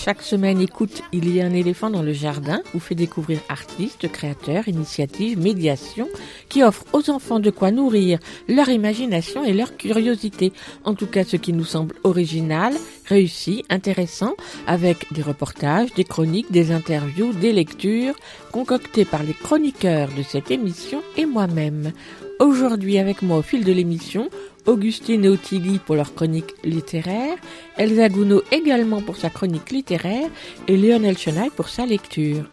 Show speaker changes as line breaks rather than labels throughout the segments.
Chaque semaine, écoute, il y a un éléphant dans le jardin où fait découvrir artistes, créateurs, initiatives, médiations qui offrent aux enfants de quoi nourrir leur imagination et leur curiosité. En tout cas, ce qui nous semble original, réussi, intéressant, avec des reportages, des chroniques, des interviews, des lectures, concoctées par les chroniqueurs de cette émission et moi-même. Aujourd'hui avec moi au fil de l'émission, Augustine et Ottilie pour leur chronique littéraire, Elsa Gounod également pour sa chronique littéraire et Lionel Chenaille pour sa lecture.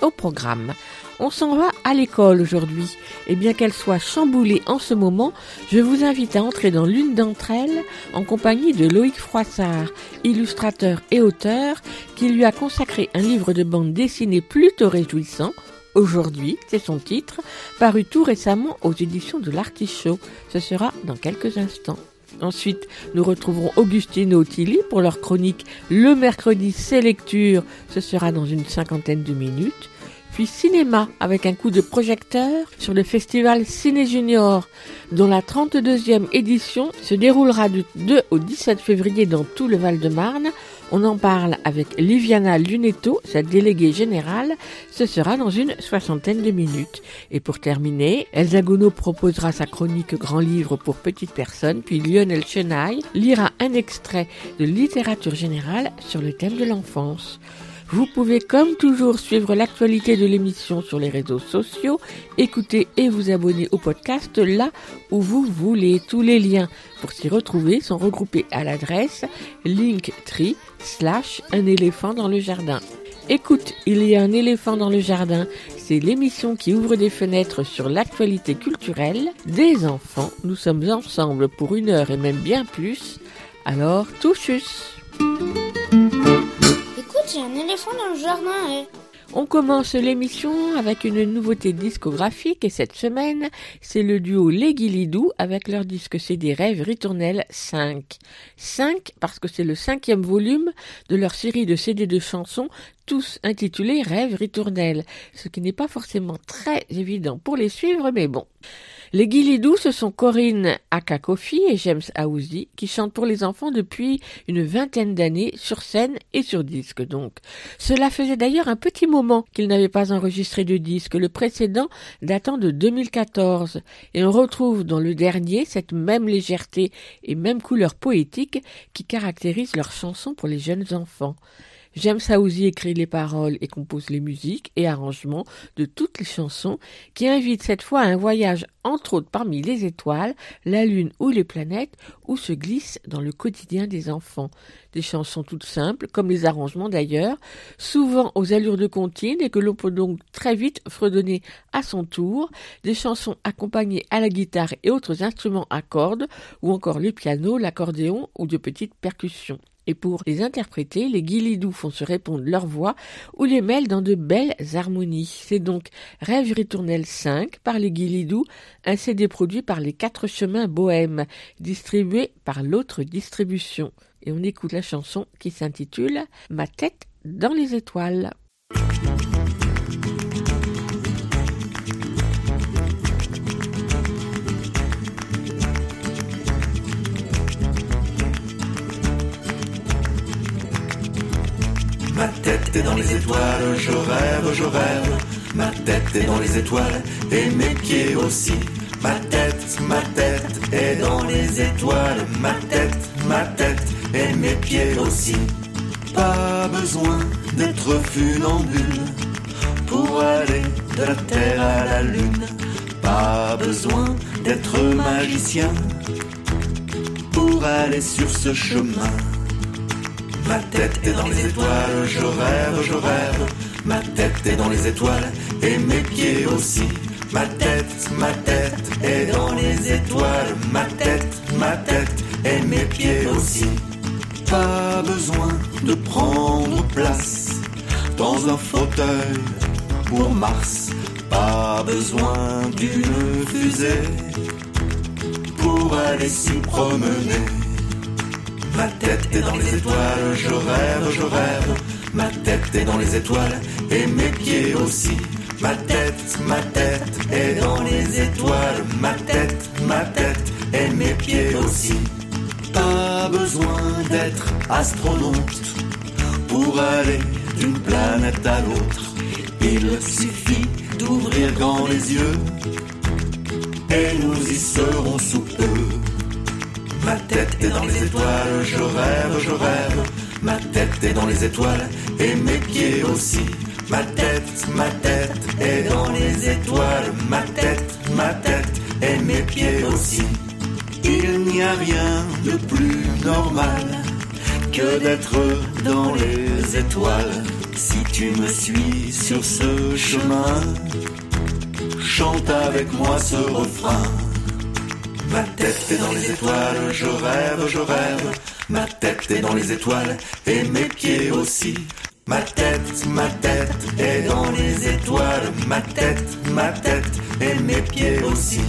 Au programme, on s'en va à l'école aujourd'hui. Et bien qu'elle soit chamboulée en ce moment, je vous invite à entrer dans l'une d'entre elles en compagnie de Loïc Froissart, illustrateur et auteur, qui lui a consacré un livre de bande dessinée plutôt réjouissant, Aujourd'hui, c'est son titre, paru tout récemment aux éditions de l'Artichaut. Ce sera dans quelques instants. Ensuite, nous retrouverons Augustine et Ottilie pour leur chronique Le mercredi, c'est lecture. Ce sera dans une cinquantaine de minutes. Puis cinéma avec un coup de projecteur sur le festival Ciné Junior, dont la 32e édition se déroulera du 2 au 17 février dans tout le Val-de-Marne. On en parle avec Liviana Lunetto, sa déléguée générale. Ce sera dans une soixantaine de minutes. Et pour terminer, Elsa Gounod proposera sa chronique Grand Livre pour petites personnes, puis Lionel Chenaille lira un extrait de littérature générale sur le thème de l'enfance. Vous pouvez comme toujours suivre l'actualité de l'émission sur les réseaux sociaux, écouter et vous abonner au podcast là où vous voulez. Tous les liens pour s'y retrouver sont regroupés à l'adresse linktree slash un éléphant dans le jardin. Écoute, il y a un éléphant dans le jardin. C'est l'émission qui ouvre des fenêtres sur l'actualité culturelle des enfants. Nous sommes ensemble pour une heure et même bien plus. Alors, touchus
Un éléphant dans le jardin. eh.
On commence l'émission avec une nouveauté discographique et cette semaine, c'est le duo Les Guilidou avec leur disque CD Rêves Ritournelle 5. 5 parce que c'est le cinquième volume de leur série de CD de chansons tous intitulés Rêves Ritournelle, ce qui n'est pas forcément très évident pour les suivre, mais bon. Les Guilidou, ce sont Corinne Akakofi et James Aouzi qui chantent pour les enfants depuis une vingtaine d'années sur scène et sur disque donc. Cela faisait d'ailleurs un petit moment qu'ils n'avaient pas enregistré de disque, le précédent datant de 2014. Et on retrouve dans le dernier cette même légèreté et même couleur poétique qui caractérise leurs chansons pour les jeunes enfants. James Aouzi écrit les paroles et compose les musiques et arrangements de toutes les chansons qui invitent cette fois à un voyage entre autres parmi les étoiles, la lune ou les planètes où se glissent dans le quotidien des enfants. Des chansons toutes simples, comme les arrangements d'ailleurs, souvent aux allures de comptines et que l'on peut donc très vite fredonner à son tour, des chansons accompagnées à la guitare et autres instruments à cordes ou encore le piano, l'accordéon ou de petites percussions. Et pour les interpréter, les guilidous font se répondre leur voix ou les mêlent dans de belles harmonies. C'est donc Rêve Ritournelle 5 par les guilidous, un CD produit par les Quatre Chemins Bohèmes, distribué par l'autre distribution. Et on écoute la chanson qui s'intitule Ma tête dans les étoiles.
Ma tête est dans les étoiles, je rêve, je rêve. Ma tête est dans les étoiles et mes pieds aussi. Ma tête, ma tête est dans les étoiles. Ma tête, ma tête et mes pieds aussi. Pas besoin d'être funambule pour aller de la terre à la lune. Pas besoin d'être magicien pour aller sur ce chemin. Ma tête est dans les étoiles, je rêve, je rêve. Ma tête est dans les étoiles et mes pieds aussi. Ma tête, ma tête est dans les étoiles. Ma tête, ma tête et mes pieds aussi. Pas besoin de prendre place dans un fauteuil pour Mars. Pas besoin d'une fusée aller s'y promener. Ma tête est dans les étoiles, je rêve, je rêve. Ma tête est dans les étoiles et mes pieds aussi. Ma tête, ma tête est dans les étoiles. Ma tête, ma tête et mes pieds aussi. Pas besoin d'être astronaute pour aller d'une planète à l'autre. Il suffit d'ouvrir grand les yeux et nous y serons sous peu. Ma tête est dans les étoiles, je rêve, je rêve. Ma tête est dans les étoiles et mes pieds aussi. Ma tête, ma tête est dans les étoiles. Ma tête, ma tête et mes pieds aussi. Il n'y a rien de plus normal que d'être dans les étoiles. Si tu me suis sur ce chemin, chante avec moi ce refrain. Ma tête est dans les étoiles, je rêve, je rêve. Ma tête est dans les étoiles et mes pieds aussi. Ma tête, ma tête est dans les étoiles. Ma tête, ma tête et mes pieds aussi.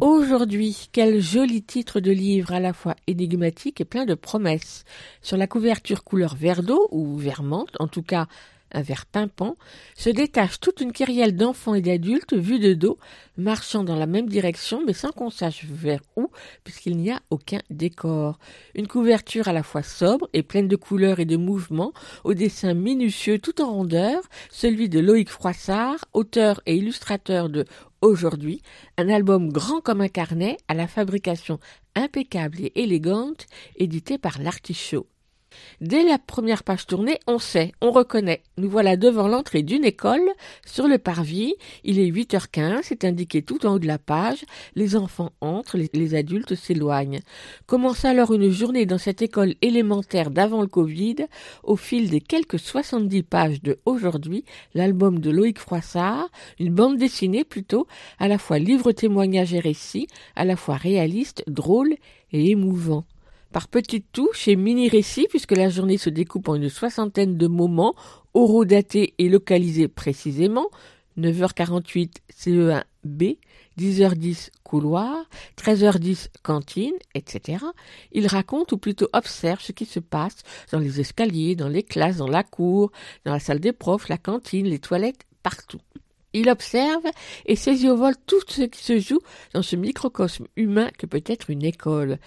Aujourd'hui, quel joli titre de livre à la fois énigmatique et plein de promesses. Sur la couverture couleur vert d'eau ou vert menthe, en tout cas un vert pimpant, se détache toute une kyrielle d'enfants et d'adultes vus de dos, marchant dans la même direction mais sans qu'on sache vers où, puisqu'il n'y a aucun décor. Une couverture à la fois sobre et pleine de couleurs et de mouvements, au dessin minutieux tout en rondeur, celui de Loïc Froissart, auteur et illustrateur de Aujourd'hui, un album grand comme un carnet à la fabrication impeccable et élégante, édité par l'Artichaut. Dès la première page tournée, on sait, on reconnaît. Nous voilà devant l'entrée d'une école, sur le parvis. Il est 8h15, c'est indiqué tout en haut de la page. Les enfants entrent, les, adultes s'éloignent. Commence alors une journée dans cette école élémentaire d'avant le Covid. Au fil des quelques 70 pages de Aujourd'hui, l'album de Loïc Froissart, une bande dessinée plutôt, à la fois livre témoignage et récit, à la fois réaliste, drôle et émouvant par petites touches et mini-récits, puisque la journée se découpe en une soixantaine de moments, horodatés et localisés précisément. 9h48 CE1B, 10h10 couloir, 13h10 cantine, etc. Il raconte ou plutôt observe ce qui se passe dans les escaliers, dans les classes, dans la cour, dans la salle des profs, la cantine, les toilettes, partout. Il observe et saisit au vol tout ce qui se joue dans ce microcosme humain que peut être une école.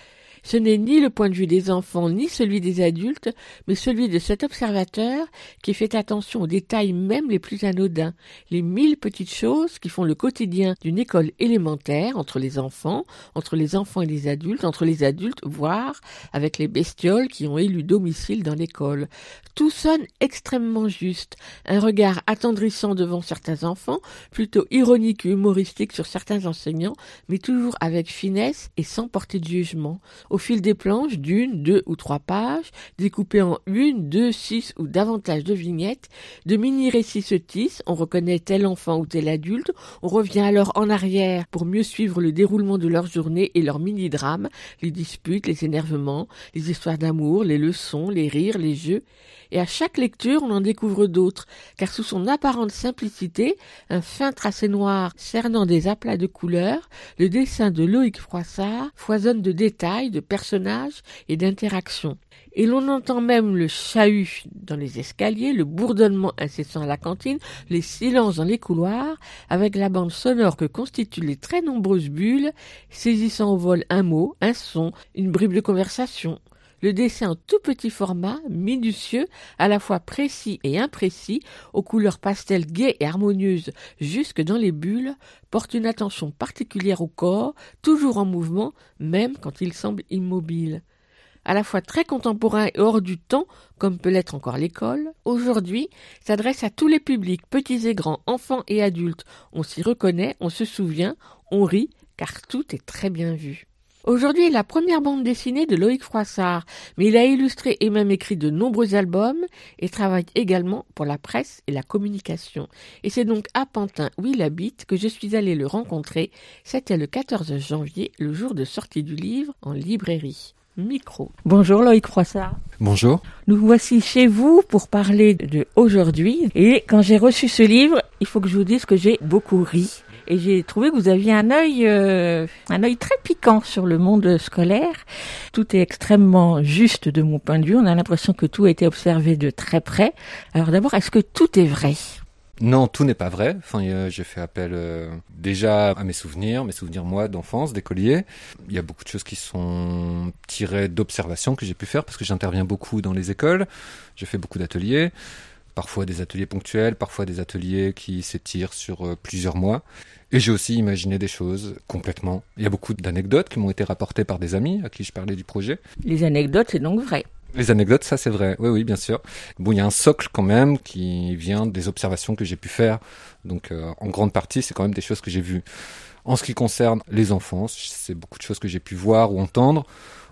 Ce n'est ni le point de vue des enfants ni celui des adultes, mais celui de cet observateur qui fait attention aux détails même les plus anodins, les mille petites choses qui font le quotidien d'une école élémentaire entre les enfants, entre les enfants et les adultes, entre les adultes, voire avec les bestioles qui ont élu domicile dans l'école. Tout sonne extrêmement juste, un regard attendrissant devant certains enfants, plutôt ironique et humoristique sur certains enseignants, mais toujours avec finesse et sans porter de jugement au fil des planches d'une, deux ou trois pages, découpées en une, deux, six ou davantage de vignettes, de mini-récits se tissent, on reconnaît tel enfant ou tel adulte, on revient alors en arrière pour mieux suivre le déroulement de leur journée et leur mini-drame, les disputes, les énervements, les histoires d'amour, les leçons, les rires, les jeux, et à chaque lecture on en découvre d'autres, car sous son apparente simplicité, un fin tracé noir cernant des aplats de couleurs, le dessin de Loïc Froissart foisonne de détails, de personnages et d'interactions. Et l'on entend même le chahut dans les escaliers, le bourdonnement incessant à la cantine, les silences dans les couloirs, avec la bande sonore que constituent les très nombreuses bulles, saisissant au vol un mot, un son, une bribe de conversation, le dessin en tout petit format, minutieux, à la fois précis et imprécis, aux couleurs pastel gaies et harmonieuses jusque dans les bulles, porte une attention particulière au corps, toujours en mouvement, même quand il semble immobile à la fois très contemporain et hors du temps, comme peut l'être encore l'école, aujourd'hui s'adresse à tous les publics, petits et grands, enfants et adultes. On s'y reconnaît, on se souvient, on rit, car tout est très bien vu. Aujourd'hui, la première bande dessinée de Loïc Froissart, mais il a illustré et même écrit de nombreux albums et travaille également pour la presse et la communication. Et c'est donc à Pantin, où il habite, que je suis allé le rencontrer. C'était le 14 janvier, le jour de sortie du livre en librairie.
micro. Bonjour Loïc Froissart.
Bonjour.
Nous voici chez vous pour parler de aujourd'hui. Et quand j'ai reçu ce livre, il faut que je vous dise que j'ai beaucoup ri. Et j'ai trouvé que vous aviez un œil, euh, un œil très piquant sur le monde scolaire. Tout est extrêmement juste de mon point de vue. On a l'impression que tout a été observé de très près. Alors d'abord, est-ce que tout est vrai?
Non, tout n'est pas vrai. Enfin, euh, j'ai fait appel euh, déjà à mes souvenirs, mes souvenirs moi d'enfance, d'écolier. Il y a beaucoup de choses qui sont tirées d'observations que j'ai pu faire parce que j'interviens beaucoup dans les écoles. Je fais beaucoup d'ateliers parfois des ateliers ponctuels, parfois des ateliers qui s'étirent sur euh, plusieurs mois. Et j'ai aussi imaginé des choses complètement. Il y a beaucoup d'anecdotes qui m'ont été rapportées par des amis à qui je parlais du projet.
Les anecdotes, c'est donc vrai.
Les anecdotes, ça c'est vrai. Oui, oui, bien sûr. Bon, il y a un socle quand même qui vient des observations que j'ai pu faire. Donc, euh, en grande partie, c'est quand même des choses que j'ai vues. En ce qui concerne les enfants, c'est beaucoup de choses que j'ai pu voir ou entendre.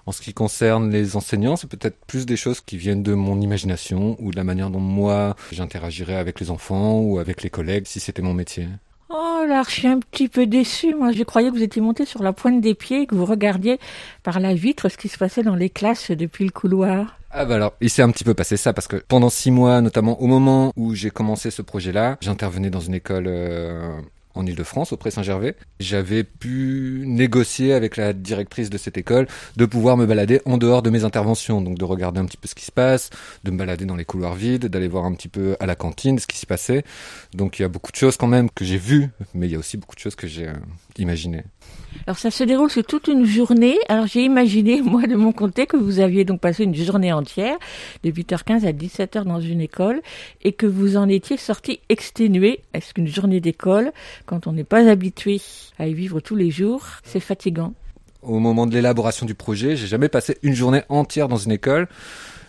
En ce qui concerne les enseignants, c'est peut-être plus des choses qui viennent de mon imagination ou de la manière dont moi j'interagirais avec les enfants ou avec les collègues si c'était mon métier.
Oh là, je suis un petit peu déçue. Moi, je croyais que vous étiez monté sur la pointe des pieds et que vous regardiez par la vitre ce qui se passait dans les classes depuis le couloir.
Ah bah alors, il s'est un petit peu passé ça parce que pendant six mois, notamment au moment où j'ai commencé ce projet-là, j'intervenais dans une école euh, en Ile-de-France, auprès Saint-Gervais. J'avais pu négocier avec la directrice de cette école de pouvoir me balader en dehors de mes interventions, donc de regarder un petit peu ce qui se passe, de me balader dans les couloirs vides, d'aller voir un petit peu à la cantine ce qui s'y passait. Donc il y a beaucoup de choses quand même que j'ai vues, mais il y a aussi beaucoup de choses que j'ai
Alors ça se déroule sur toute une journée. Alors j'ai imaginé, moi de mon côté, que vous aviez donc passé une journée entière, de 8h15 à 17h dans une école, et que vous en étiez sorti exténué. Est-ce qu'une journée d'école, quand on n'est pas habitué à y vivre tous les jours, c'est fatigant?
Au moment de l'élaboration du projet, j'ai jamais passé une journée entière dans une école.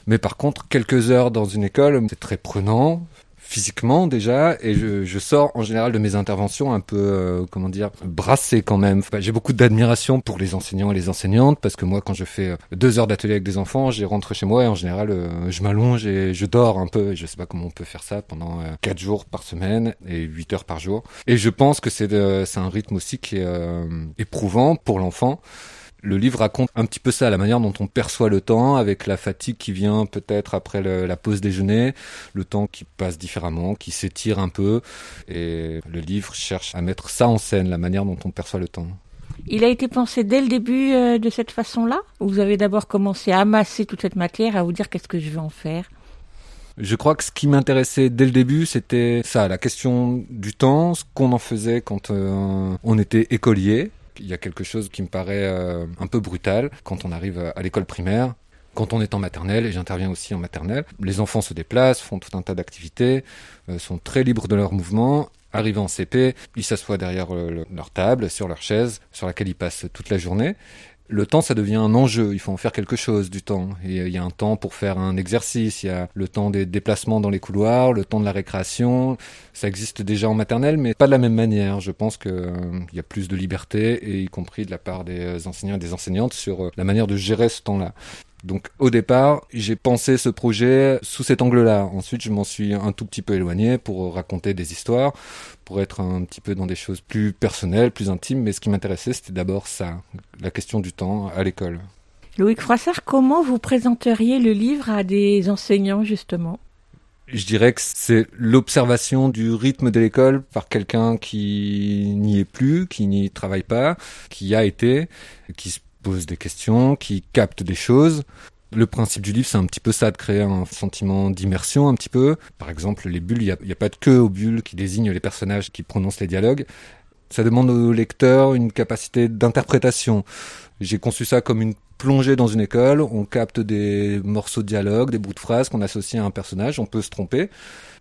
Mais par contre, quelques heures dans une école, c'est très prenant physiquement déjà et je, je, sors en général de mes interventions un peu euh, comment dire brassé quand même. J'ai beaucoup d'admiration pour les enseignants et les enseignantes parce que moi quand je fais euh, deux heures d'atelier avec des enfants je rentre chez moi et en général euh, je m'allonge et je dors un peu. Je sais pas comment on peut faire ça pendant quatre jours par semaine et huit heures par jour. Et je pense que c'est c'est un rythme aussi qui est éprouvant pour l'enfant le livre raconte un petit peu ça, la manière dont on perçoit le temps, avec la fatigue qui vient peut-être après la pause déjeuner, le temps qui passe différemment, qui s'étire un peu, et le livre cherche à mettre ça en scène, la manière dont on perçoit le temps.
Il a été pensé dès le début euh, de cette façon-là? Vous avez d'abord commencé à amasser toute cette matière, à vous dire qu'est-ce que je vais en faire?
Je crois que ce qui m'intéressait dès le début, c'était ça, la question du temps, ce qu'on en faisait quand euh, on était écolier, il y a quelque chose qui me paraît euh, un peu brutal quand on arrive à l'école primaire. Quand on est en maternelle, et j'interviens aussi en maternelle, les enfants se déplacent, font tout un tas d'activités, euh, sont très libres de leurs mouvements. Arrivent en CP, ils s'assoient derrière euh, leur table, sur leur chaise, sur laquelle ils passent toute la journée le temps, ça devient un enjeu. Il faut en faire quelque chose du temps. Et il y a un temps pour faire un exercice. Il y a le temps des déplacements dans les couloirs, le temps de la récréation. Ça existe déjà en maternelle, mais pas de la même manière. Je pense qu'il euh, y a plus de liberté, et y compris de la part des enseignants et des enseignantes sur euh, la manière de gérer ce temps-là. Donc au départ, j'ai pensé ce projet sous cet angle-là. Ensuite, je m'en suis un tout petit peu éloigné pour raconter des histoires, pour être un petit peu dans des choses plus personnelles, plus intimes. Mais ce qui m'intéressait, c'était d'abord ça, la question du temps à l'école.
Loïc Froissart, comment vous présenteriez le livre à des enseignants justement?
Je dirais que c'est l'observation du rythme de l'école par quelqu'un qui n'y est plus, qui n'y travaille pas, qui a été, qui se pose des questions, qui capte des choses. Le principe du livre, c'est un petit peu ça, de créer un sentiment d'immersion un petit peu. Par exemple, les bulles, il n'y a, pas de queue aux bulles qui désignent les personnages qui prononcent les dialogues. Ça demande au lecteur une capacité d'interprétation. J'ai conçu ça comme une plongée dans une école, on capte des morceaux de dialogue, des bouts de phrases qu'on associe à un personnage, on peut se tromper.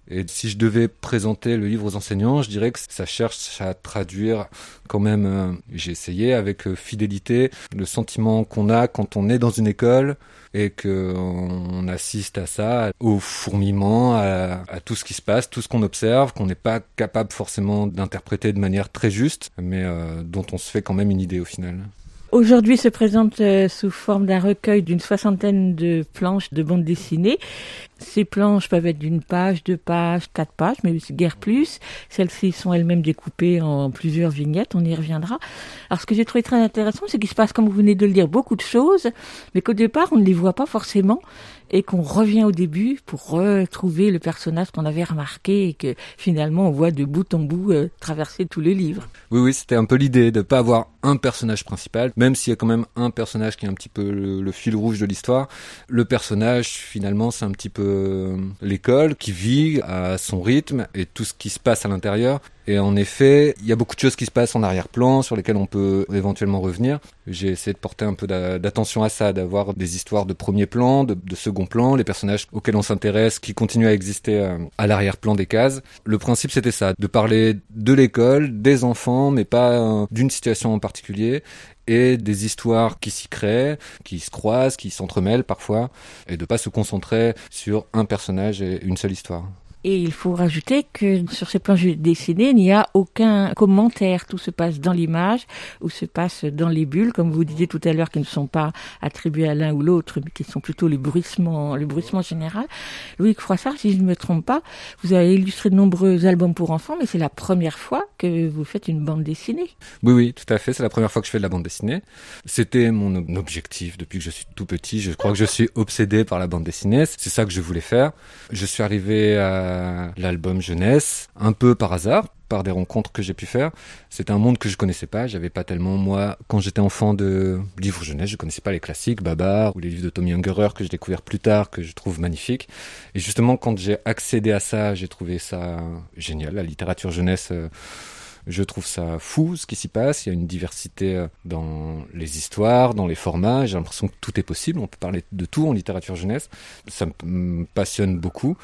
Et si je devais présenter le livre aux enseignants, je dirais que ça cherche à traduire quand même, euh, j'ai essayé avec euh, fidélité, le sentiment qu'on a quand on est dans une école et qu'on assiste à ça, au fourmillement, à, tout ce qui se passe, tout ce qu'on observe, qu'on n'est pas capable forcément d'interpréter de manière très juste, mais euh, dont on se fait quand même une idée au final.
Aujourd'hui se présente sous forme d'un recueil d'une soixantaine de planches de bande dessinée. Ces planches peuvent être d'une page, deux pages, quatre pages, mais guère plus. Celles-ci sont elles-mêmes découpées en plusieurs vignettes, on y reviendra. Alors ce que j'ai trouvé très intéressant, c'est qu'il se passe, comme vous venez de le dire, beaucoup de choses, mais qu'au départ, on ne les voit pas forcément et qu'on revient au début pour retrouver le personnage qu'on avait remarqué et que finalement on voit de bout en bout euh, traverser tout le livre.
Oui, oui, c'était un peu l'idée de pas avoir un personnage principal, même s'il y a quand même un personnage qui est un petit peu le, fil rouge de l'histoire. Le personnage, finalement, c'est un petit peu euh, l'école qui vit à son rythme et tout ce qui se passe à l'intérieur. Et en effet, il y a beaucoup de choses qui se passent en arrière-plan sur lesquelles on peut éventuellement revenir. J'ai essayé de porter un peu d'attention à ça, d'avoir des histoires de premier plan, de, second plan, les personnages auxquels on s'intéresse qui continuent à exister euh, à l'arrière-plan des cases. Le principe c'était ça, de parler de l'école, des enfants, mais pas euh, d'une situation en particulier, et des histoires qui s'y créent, qui se croisent, qui s'entremêlent parfois, et de pas se concentrer sur un personnage et une seule histoire.
Et il faut rajouter que sur ces planches dessinées, il n'y a aucun commentaire. Tout se passe dans l'image ou se passe dans les bulles, comme vous disiez tout à l'heure, qui ne sont pas attribuées à l'un ou l'autre, mais qui sont plutôt le bruissement, le bruissement général. Louis Froissart, si je ne me trompe pas, vous avez illustré de nombreux albums pour enfants, mais c'est la première fois que vous faites une bande dessinée.
Oui, oui, tout à fait. C'est la première fois que je fais de la bande dessinée. C'était mon objectif depuis que je suis tout petit. Je crois que je suis obsédé par la bande dessinée. C'est ça que je voulais faire. Je suis arrivé à l'album jeunesse, un peu par hasard, par des rencontres que j'ai pu faire. C'était un monde que je connaissais pas. J'avais pas tellement, moi, quand j'étais enfant de livres jeunesse, je connaissais pas les classiques, Babar ou les livres de Tommy Ungerer que j'ai découvert plus tard, que je trouve magnifiques. Et justement, quand j'ai accédé à ça, j'ai trouvé ça génial. La littérature jeunesse, euh, je trouve ça fou ce qui s'y passe. Il y a une diversité euh, dans les histoires, dans les formats. J'ai l'impression que tout est possible. On peut parler de tout en littérature jeunesse. Ça me passionne beaucoup.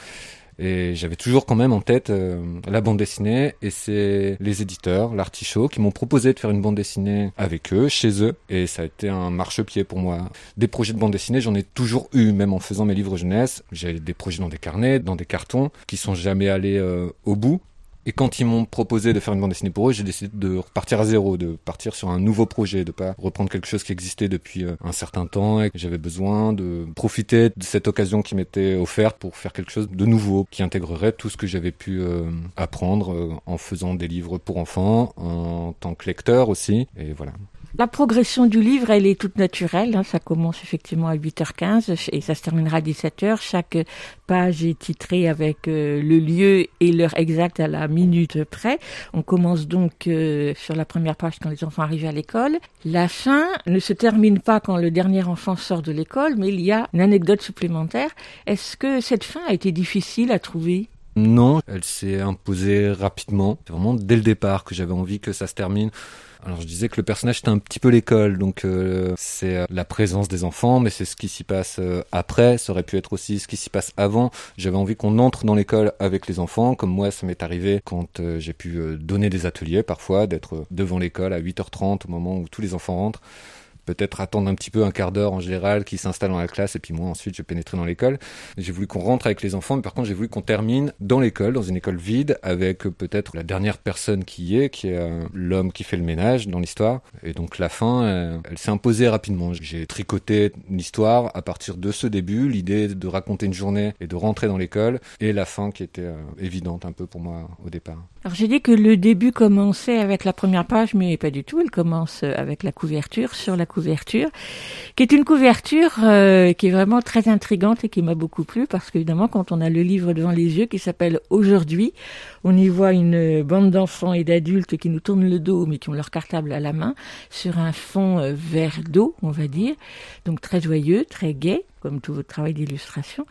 Et j'avais toujours quand même en tête euh, la bande dessinée et c'est les éditeurs, l'artichaut, qui m'ont proposé de faire une bande dessinée avec eux, chez eux. Et ça a été un marchepied pour moi. Des projets de bande dessinée, j'en ai toujours eu, même en faisant mes livres jeunesse. J'ai des projets dans des carnets, dans des cartons, qui sont jamais allés euh, au bout. Et quand ils m'ont proposé de faire une bande dessinée pour eux, j'ai décidé de repartir à zéro, de partir sur un nouveau projet, de pas reprendre quelque chose qui existait depuis euh, un certain temps et que j'avais besoin de profiter de cette occasion qui m'était offerte pour faire quelque chose de nouveau, qui intégrerait tout ce que j'avais pu euh, apprendre euh, en faisant des livres pour enfants, en tant que lecteur aussi. Et voilà.
La progression du livre, elle est toute naturelle. Hein. Ça commence effectivement à 8h15 et ça se terminera à 17h. Chaque page est titrée avec euh, le lieu et l'heure exacte à la minute près. On commence donc euh, sur la première page quand les enfants arrivent à l'école. La fin ne se termine pas quand le dernier enfant sort de l'école, mais il y a une anecdote supplémentaire. Est-ce que cette fin a été difficile à trouver?
Non, elle s'est imposée rapidement. C'est vraiment dès le départ que j'avais envie que ça se termine. Alors je disais que le personnage était un petit peu l'école, donc euh, c'est euh, la présence des enfants, mais c'est ce qui s'y passe euh, après. Ça aurait pu être aussi ce qui s'y passe avant. J'avais envie qu'on entre dans l'école avec les enfants, comme moi ça m'est arrivé quand j'ai pu donner des ateliers parfois, d'être devant l'école à 8h30 au moment où tous les enfants rentrent peut-être attendre un petit peu un quart d'heure en général, qui s'installe dans la classe, et puis moi ensuite je pénétrer dans l'école. J'ai voulu qu'on rentre avec les enfants, mais par contre j'ai voulu qu'on termine dans l'école, dans une école vide, avec peut-être la dernière personne qui y est, qui est euh, l'homme qui fait le ménage dans l'histoire. Et donc la fin, euh, elle s'est imposée rapidement. J'ai tricoté l'histoire à partir de ce début, l'idée de raconter une journée et de rentrer dans l'école, et la fin qui était euh, évidente un peu pour moi au départ.
Alors j'ai dit que le début commençait avec la première page, mais pas du tout. Il commence avec la couverture, sur la couverture, qui est une couverture euh, qui est vraiment très intrigante et qui m'a beaucoup plu, parce qu'évidemment, quand on a le livre devant les yeux qui s'appelle Aujourd'hui, on y voit une bande d'enfants et d'adultes qui nous tournent le dos, mais qui ont leur cartable à la main, sur un fond euh, vert d'eau, on va dire. Donc très joyeux, très gai, comme tout votre travail d'illustration.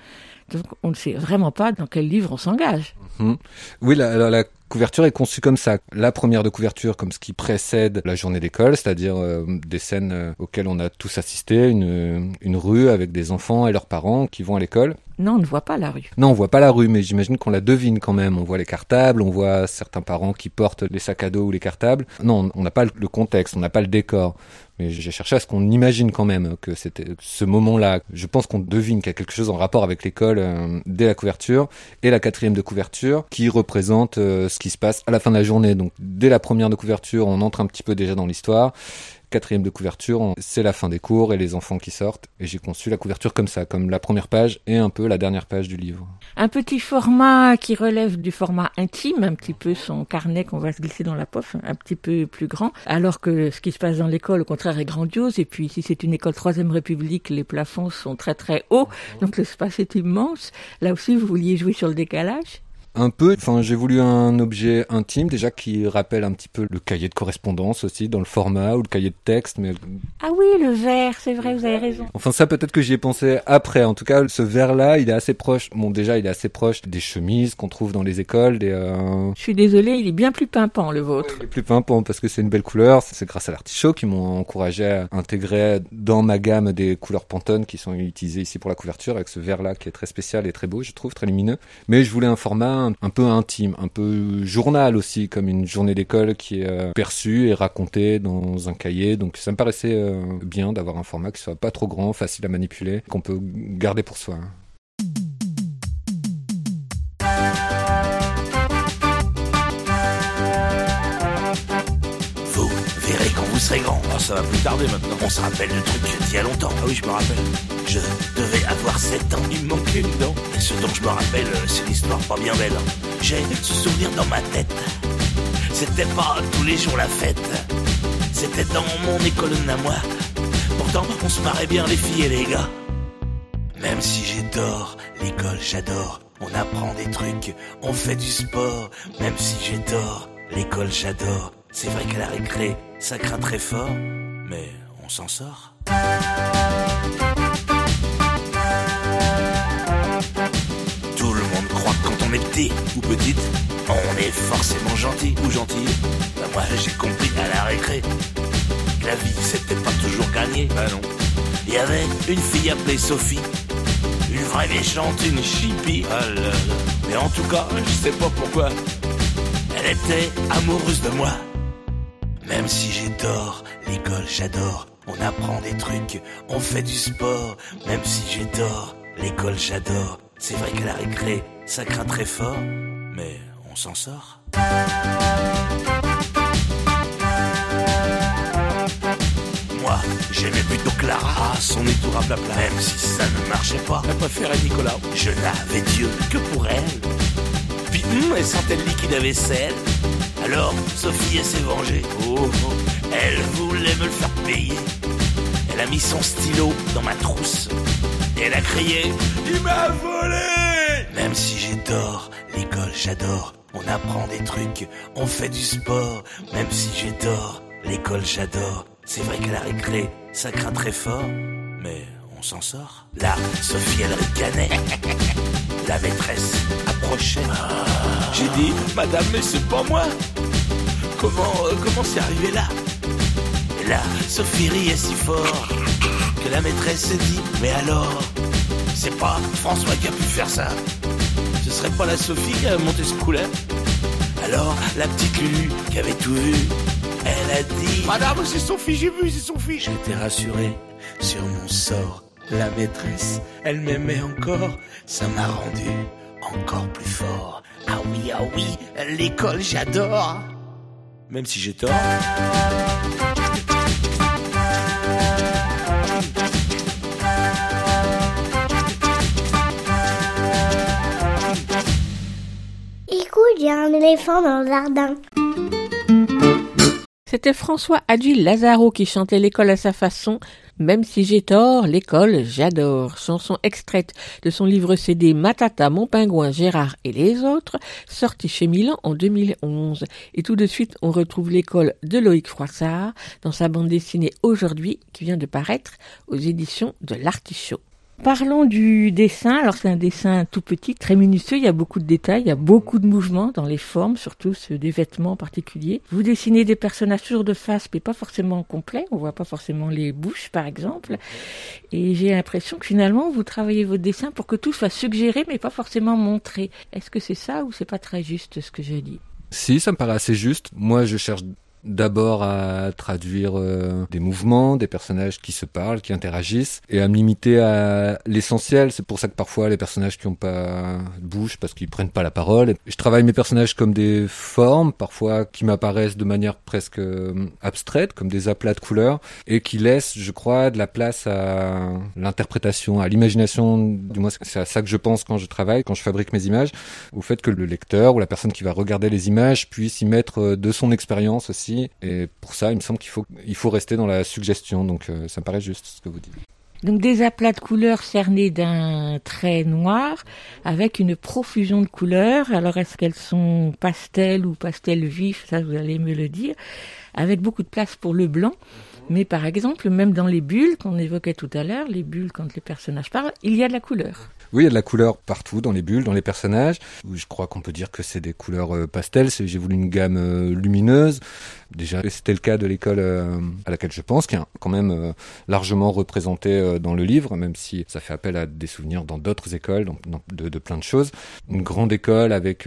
Donc on ne sait vraiment pas dans quel livre on s'engage.
Mhm. Oui, la, la, couverture est conçue comme ça. La première de couverture comme ce qui précède la journée d'école, c'est-à-dire euh, des scènes euh, auxquelles on a tous assisté, une, une rue avec des enfants et leurs parents qui vont à l'école.
Non, on ne voit pas la rue.
Non, on voit pas la rue, mais j'imagine qu'on la devine quand même. On voit les cartables, on voit certains parents qui portent les sacs à dos ou les cartables. Non, on n'a pas le contexte, on n'a pas le décor. Mais j'ai cherché à ce qu'on imagine quand même que c'était ce moment-là. Je pense qu'on devine qu'il y a quelque chose en rapport avec l'école euh, dès la couverture et la quatrième de couverture qui représente euh, ce qui se passe à la fin de la journée. Donc dès la première de couverture, on entre un petit peu déjà dans l'histoire quatrième de couverture, c'est la fin des cours et les enfants qui sortent. Et j'ai conçu la couverture comme ça, comme la première page et un peu la dernière page du livre.
Un petit format qui relève du format intime, un petit peu son carnet qu'on va se glisser dans la poche, un petit peu plus grand, alors que ce qui se passe dans l'école, au contraire, est grandiose. Et puis, si c'est une école Troisième République, les plafonds sont très très hauts, donc l'espace est immense. Là aussi, vous vouliez jouer sur le décalage?
Un peu, enfin j'ai voulu un objet intime déjà qui rappelle un petit peu le cahier de correspondance aussi dans le format ou le cahier de texte, mais
Ah oui, le verre, c'est vrai, vous avez raison.
Enfin ça peut-être que j'y ai pensé après. En tout cas, ce verre-là, il est assez proche. Bon déjà, il est assez proche des chemises qu'on trouve dans les écoles, des. Euh...
Je suis désolée, il est bien plus pimpant, le vôtre.
Il est plus pimpant parce que c'est une belle couleur. C'est grâce à l'artichaut qui m'ont encouragé à intégrer dans ma gamme des couleurs Pantone qui sont utilisées ici pour la couverture avec ce verre-là qui est très spécial et très beau, je trouve, très lumineux. Mais je voulais un format un, peu intime, un peu journal aussi, comme une journée d'école qui est euh, perçue et racontée dans un cahier. Donc ça me paraissait euh, bien d'avoir un format qui soit pas trop grand, facile à manipuler, qu'on peut garder pour soi.
Vous grand.
Ah, ça va plus tarder maintenant.
On se rappelle de trucs d'il y a longtemps.
Ah oui, je me rappelle.
Je devais avoir 7 ans.
Il me manquait une dent.
Et ce dont je me rappelle, euh, c'est l'histoire pas bien belle. J'ai ce souvenir dans ma tête. C'était pas tous les jours la fête. C'était dans mon école à moi. Pourtant, on se marrait bien les filles et les gars. Même si j'ai tort, l'école j'adore. On apprend des trucs, on fait du sport. Même si j'ai tort, l'école j'adore. C'est vrai qu'à la récré, ça craint très fort. Mais on s'en sort. Tout le monde croit que quand on est petit ou petite, on est forcément gentil ou gentille. Bah moi j'ai compris à la récré que la vie c'était pas toujours gagné.
Bah non.
Il y avait une fille appelée Sophie, une vraie méchante, une chippie.
Ah là là.
Mais en tout cas,
Je sais pas pourquoi.
elle était amoureuse de moi. Même si j'ai tort, l'école j'adore. On apprend des trucs, on fait du sport. Même si j'ai tort, l'école j'adore. C'est vrai qu'à la récré, ça craint très fort. Mais on s'en sort. Moi, j'aimais plutôt Clara.
Son nez tout raplapla.
Même si ça ne marchait pas,
Elle préférait Nicolas.
je n'avais Dieu que pour elle. Puis, hum, elle sentait le liquide à vaisselle. Alors, Sophie, elle s'est vengée. Oh, oh. Elle voulait me le faire payer. Elle a mis son stylo dans ma trousse. Et elle a crié Il m'a volé Même si j'ai tort, l'école j'adore. On apprend des trucs, on fait du sport. Même si j'ai tort, l'école j'adore. C'est vrai qu'à la récré, ça craint très fort. Mais on s'en sort. Là, Sophie, elle ricanait. La maîtresse approchait.
J'ai dit, madame, mais c'est pas moi. Comment, euh, comment c'est arrivé là?
Et là, Sophie riait si fort que la maîtresse s'est dit Mais alors C'est pas François qui a pu faire ça
Ce serait pas la Sophie qui a monté ce coup-là
Alors, la petite Lulu qui avait tout vu, elle a dit
Madame, c'est Sophie, j'ai vu, c'est Sophie.
J'étais rassuré sur mon sort. La maîtresse, elle m'aimait encore. Ça m'a rendu encore plus fort. Ah oui, ah oui, l'école, j'adore.
Même si j'ai tort.
Écoute, il y a un éléphant dans le jardin.
C'était François Adil Lazaro qui chantait l'école à sa façon. Même si j'ai tort, l'école, j'adore. Chanson extraite de son livre CD Matata, Mon Pingouin, Gérard et les autres, sorti chez Milan en 2011. Et tout de suite, on retrouve l'école de Loïc Froissart dans sa bande dessinée Aujourd'hui, qui vient de paraître aux éditions de l'Artichaut. Parlons du dessin. Alors c'est un dessin tout petit, très minutieux. Il y a beaucoup de détails, il y a beaucoup de mouvements dans les formes, surtout ceux des vêtements en particulier. Vous dessinez des personnages toujours de face, mais pas forcément complets. On voit pas forcément les bouches, par exemple. Et j'ai l'impression que finalement vous travaillez votre dessin pour que tout soit suggéré, mais pas forcément montré. Est-ce que c'est ça ou c'est pas très juste ce que je dis
Si, ça me paraît assez juste. Moi, je cherche d'abord à traduire euh, des mouvements, des personnages qui se parlent, qui interagissent, et à me limiter à l'essentiel. C'est pour ça que parfois les personnages qui n'ont pas de bouche, parce qu'ils prennent pas la parole. Je travaille mes personnages comme des formes, parfois qui m'apparaissent de manière presque euh, abstraite, comme des aplats de couleurs, et qui laissent, je crois, de la place à l'interprétation, à l'imagination. Du moins, c'est à ça que je pense quand je travaille, quand je fabrique mes images, au fait que le lecteur ou la personne qui va regarder les images puisse y mettre euh, de son expérience aussi et pour ça, il me semble qu'il faut, rester dans la suggestion. Donc, euh, ça me paraît juste ce que vous dites.
Donc des aplats de couleurs cernés d'un trait noir avec une profusion de couleurs. Alors est-ce qu'elles sont pastel ou pastel vif? Ça, vous allez me le dire. Avec beaucoup de place pour le blanc. Mais par exemple, même dans les bulles qu'on évoquait tout à l'heure, les bulles quand les personnages parlent, il y a de la couleur.
Oui, il y a de la couleur partout, dans les bulles, dans les personnages. Je crois qu'on peut dire que c'est des couleurs euh, pastel. J'ai voulu une gamme euh, lumineuse. Déjà, c'était le cas de l'école euh, à laquelle je pense, qui est quand même largement représentée dans le livre, même si ça fait appel à des souvenirs dans d'autres écoles, de, de, plein de choses. Une grande école avec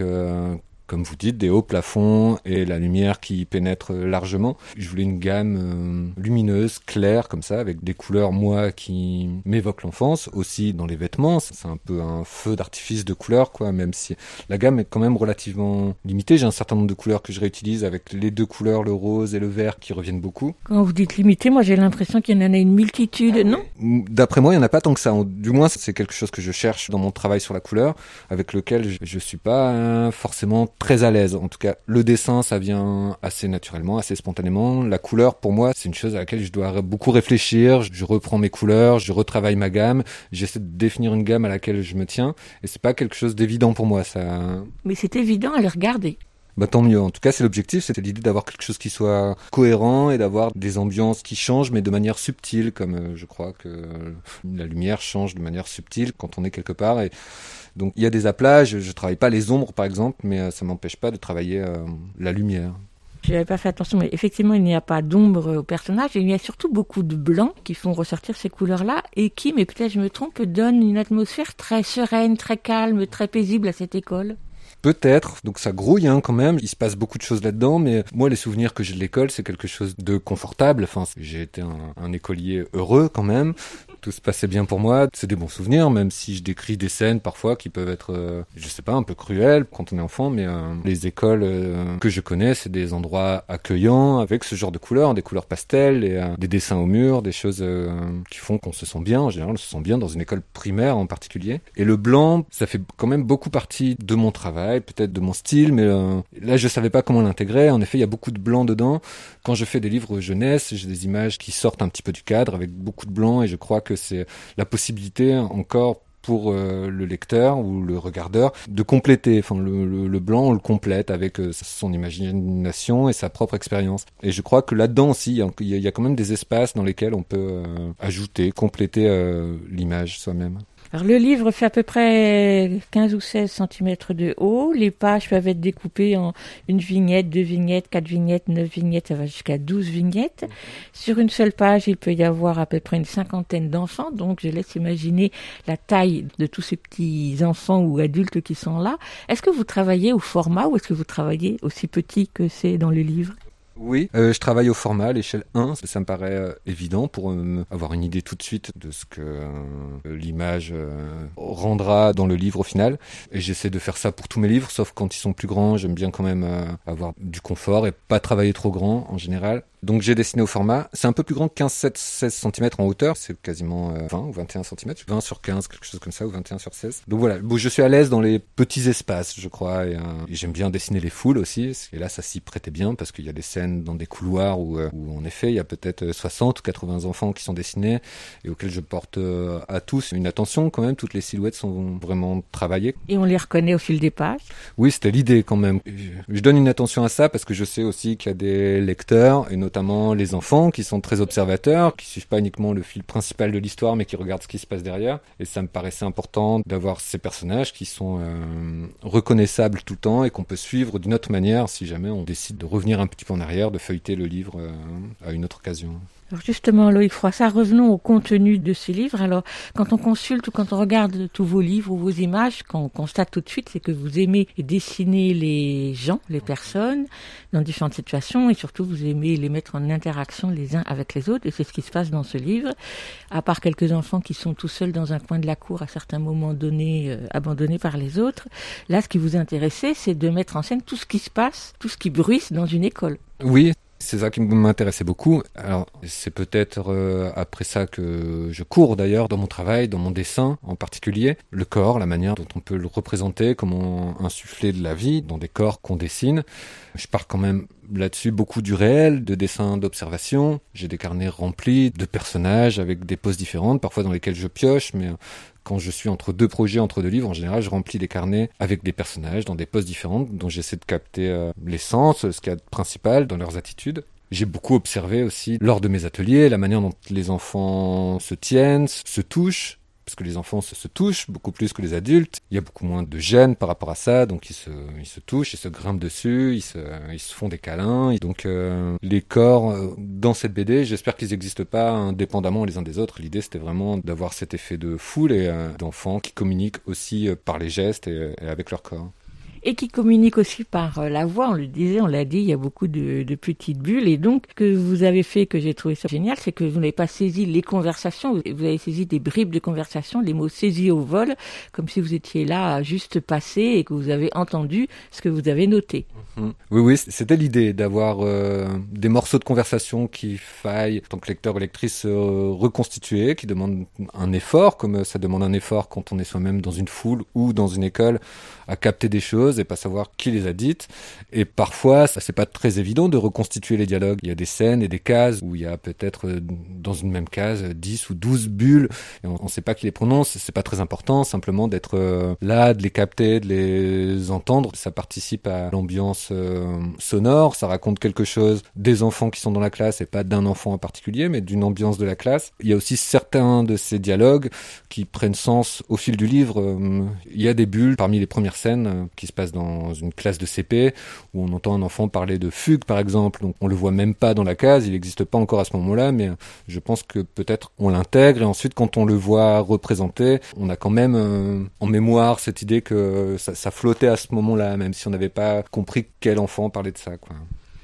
comme vous dites, des hauts plafonds et la lumière qui pénètre largement. Je voulais une gamme euh, lumineuse, claire, comme ça, avec des couleurs, moi, qui m'évoquent l'enfance, aussi dans les vêtements. C'est un peu un feu d'artifice de couleurs, quoi, même si la gamme est quand même relativement limitée. J'ai un certain nombre de couleurs que je réutilise avec les deux couleurs, le rose et le vert, qui reviennent beaucoup.
Quand vous dites limité, moi j'ai l'impression qu'il y en a une multitude, non?
D'après moi, il n'y en a pas tant que ça. Du moins, c'est quelque chose que je cherche dans mon travail sur la couleur, avec lequel je, ne suis pas forcément très à l'aise. En tout cas, le dessin, ça vient assez naturellement, assez spontanément. La couleur, pour moi, c'est une chose à laquelle je dois beaucoup réfléchir. Je reprends mes couleurs, je retravaille ma gamme, j'essaie de définir une gamme à laquelle je me tiens. Et c'est pas quelque chose d'évident pour moi, ça.
Mais c'est évident à le regarder.
Bah tant mieux. En tout cas, c'est l'objectif, c'était l'idée d'avoir quelque chose qui soit cohérent et d'avoir des ambiances qui changent, mais de manière subtile, comme euh, je crois que la lumière change de manière subtile quand on est quelque part. Et donc il y a des aplats, je, je travaille pas les ombres par exemple, mais euh, ça m'empêche pas de travailler euh, la lumière.
Je n'avais pas fait attention, mais effectivement, il n'y a pas d'ombre au personnage. il y a surtout beaucoup de blancs qui font ressortir ces couleurs-là et qui, mais peut-être je me trompe, donnent une atmosphère très sereine, très calme, très paisible à cette école.
Peut-être, donc ça grouille hein, quand même, il se passe beaucoup de choses là-dedans, mais moi les souvenirs que j'ai de l'école, c'est quelque chose de confortable, enfin j'ai été un, un, écolier heureux quand même, tout se passait bien pour moi. C'est des bons souvenirs, même si je décris des scènes parfois qui peuvent être, euh, je sais pas, un peu cruelles quand on est enfant. Mais euh, les écoles euh, que je connais, c'est des endroits accueillants avec ce genre de couleurs, des couleurs pastel, et, des dessins au mur, des choses qui font qu'on se sent bien. En général, on se sent bien dans une école primaire en particulier. Et le blanc, ça fait quand même beaucoup partie de mon travail, peut-être de mon style, mais là, je savais pas comment l'intégrer. En effet, il y a beaucoup de blanc dedans. Quand je fais des livres jeunesse, j'ai des images qui sortent un petit peu du cadre avec beaucoup de blanc, et je crois que c'est la possibilité encore pour euh, le lecteur ou le regardeur de compléter. Enfin, le, blanc, on le complète avec euh, son imagination et sa propre expérience. Et je crois que là-dedans aussi, il y, a quand même des espaces dans lesquels on peut euh, ajouter, compléter l'image soi-même.
Alors le livre fait à peu près 15 ou 16 cm de haut. Les pages peuvent être découpées en une vignette, deux vignettes, quatre vignettes, neuf vignettes, ça va jusqu'à 12 vignettes. Sur une seule page, il peut y avoir à peu près une cinquantaine d'enfants. Donc je laisse imaginer la taille de tous ces petits enfants ou adultes qui sont là. Est-ce que vous travaillez au format ou est-ce que vous travaillez aussi petit que c'est dans le livre?
Oui, euh, je travaille au format, l'échelle 1, ça, me paraît euh, évident pour euh, avoir une idée tout de suite de ce que l'image rendra dans le livre au final. Et j'essaie de faire ça pour tous mes livres, sauf quand ils sont plus grands, j'aime bien quand même avoir du confort et pas travailler trop grand en général. Donc j'ai dessiné au format. C'est un peu plus grand que 15, 7, 16 cm en hauteur. C'est quasiment 20 ou 21 cm. 20 sur 15, quelque chose comme ça, ou 21 sur 16. Donc voilà, bon, je suis à l'aise dans les petits espaces, je crois. Et, j'aime bien dessiner les foules aussi. Et là, ça s'y prêtait bien parce qu'il y a des scènes dans des couloirs où, euh, où en effet il y a peut-être 60 ou 80 enfants qui sont dessinés et auxquels je porte euh, à tous une attention quand même. Toutes les silhouettes sont vraiment travaillées.
Et on les reconnaît au fil des pages?
Oui, c'était l'idée quand même. Je donne une attention à ça parce que je sais aussi qu'il y a des lecteurs et notamment les enfants qui sont très observateurs, qui suivent pas uniquement le fil principal de l'histoire mais qui regardent ce qui se passe derrière. Et ça me paraissait important d'avoir ces personnages qui sont euh, reconnaissables tout le temps et qu'on peut suivre d'une autre manière si jamais on décide de revenir un petit peu en arrière de feuilleter le livre euh, à une autre occasion.
Alors justement, Loïc Froissart, revenons au contenu de ces livres. Alors, quand on consulte ou quand on regarde tous vos livres ou vos images, qu'on constate tout de suite, c'est que vous aimez dessiner les gens, les personnes, dans différentes situations, et surtout vous aimez les mettre en interaction les uns avec les autres, et c'est ce qui se passe dans ce livre. À part quelques enfants qui sont tout seuls dans un coin de la cour à certains moments donnés, euh, abandonnés par les autres, là, ce qui vous intéressait, c'est de mettre en scène tout ce qui se passe, tout ce qui bruisse dans une école.
Oui, c'est ça qui m'intéressait beaucoup. Alors, c'est peut-être euh, après ça que je cours d'ailleurs dans mon travail, dans mon dessin en particulier. Le corps, la manière dont on peut le représenter, comment insuffler de la vie dans des corps qu'on dessine. Je pars quand même là-dessus beaucoup du réel, de dessins d'observation. J'ai des carnets remplis de personnages avec des poses différentes, parfois dans lesquelles je pioche, mais quand je suis entre deux projets, entre deux livres, en général, je remplis des carnets avec des personnages dans des poses différentes, dont j'essaie de capter euh, l'essence, ce qu'il y a de principal dans leurs attitudes. J'ai beaucoup observé aussi lors de mes ateliers la manière dont les enfants se tiennent, se touchent, parce que les enfants se, touchent beaucoup plus que les adultes. Il y a beaucoup moins de gêne par rapport à ça, donc ils se, touchent, ils se grimpent dessus, ils se, ils se font des câlins. Donc euh, les corps euh, dans cette BD, j'espère qu'ils n'existent pas indépendamment les uns des autres. L'idée c'était vraiment d'avoir cet effet de foule et euh, d'enfants qui communiquent aussi par les gestes et avec leur corps
et qui communique aussi par euh, la voix. On le disait, on l'a dit, il y a beaucoup de, petites bulles. Et donc, ce que vous avez fait, que j'ai trouvé ça génial, c'est que vous n'avez pas saisi les conversations, vous avez saisi des bribes de conversation, les mots saisis au vol, comme si vous étiez là juste passer et que vous avez entendu ce que vous avez noté.
Mhm. Oui, oui, c'était l'idée d'avoir euh, des morceaux de conversation qui faillent, tant que lecteur ou lectrice, euh, reconstituer, qui demandent un effort, comme ça demande un effort quand on est soi-même dans une foule ou dans une école, à capter des choses et pas savoir qui les a dites. Et parfois, ça c'est pas très évident de reconstituer les dialogues. Il y a des scènes et des cases où il y a peut-être euh, dans une même case 10 ou 12 bulles et on, ne sait pas qui les prononce. C'est pas très important, simplement d'être euh, là, de les capter, de les entendre. Ça participe à l'ambiance euh, sonore. Ça raconte quelque chose des enfants qui sont dans la classe et pas d'un enfant en particulier, mais d'une ambiance de la classe. Il y a aussi certains de ces dialogues qui prennent sens au fil du livre. Il y a des bulles parmi les premières scène qui se passe dans une classe de CP où on entend un enfant parler de fugue par exemple. Donc on le voit même pas dans la case, il n'existe pas encore à ce moment-là, mais je pense que peut-être on l'intègre et ensuite quand on le voit représenté, on a quand même euh, en mémoire cette idée que ça, ça flottait à ce moment-là, même si on n'avait pas compris quel enfant parlait de ça. Quoi.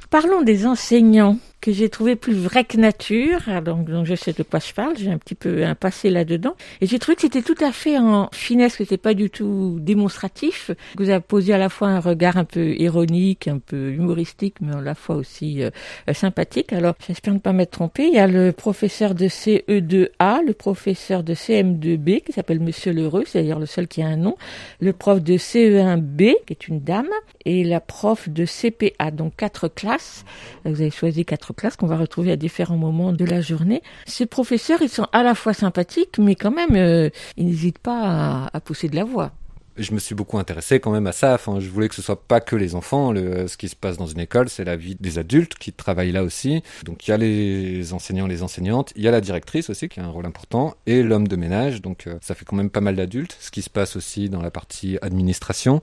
Parlons des enseignants que j'ai trouvé plus vrai que nature. Ah, donc, je sais de quoi je parle. J'ai un petit peu un passé là-dedans. Et j'ai trouvé que c'était tout à fait en finesse, que c'était pas du tout démonstratif. Que vous avez posé à la fois un regard un peu ironique, un peu humoristique, mais à la fois aussi euh, sympathique. Alors, j'espère ne pas m'être trompé. Il y a le professeur de CE2A, le professeur de CM2B, qui s'appelle Monsieur Lheureux, c'est d'ailleurs le seul qui a un nom, le prof de CE1B, qui est une dame, et la prof de CPA, donc quatre classes. Vous avez choisi quatre classe qu'on va retrouver à différents moments de la journée. Ces professeurs, ils sont à la fois sympathiques, mais quand même, euh, ils n'hésitent pas à, pousser de la voix
je me suis beaucoup intéressé quand même à ça. Enfin, je voulais que ce soit pas que les enfants. Ce qui se passe dans une école, c'est la vie des adultes qui travaillent là aussi. Donc il y a les enseignants, les enseignantes, il y a la directrice aussi qui a un rôle important et l'homme de ménage. Donc euh, ça fait quand même pas mal d'adultes. Ce qui se passe aussi dans la partie administration.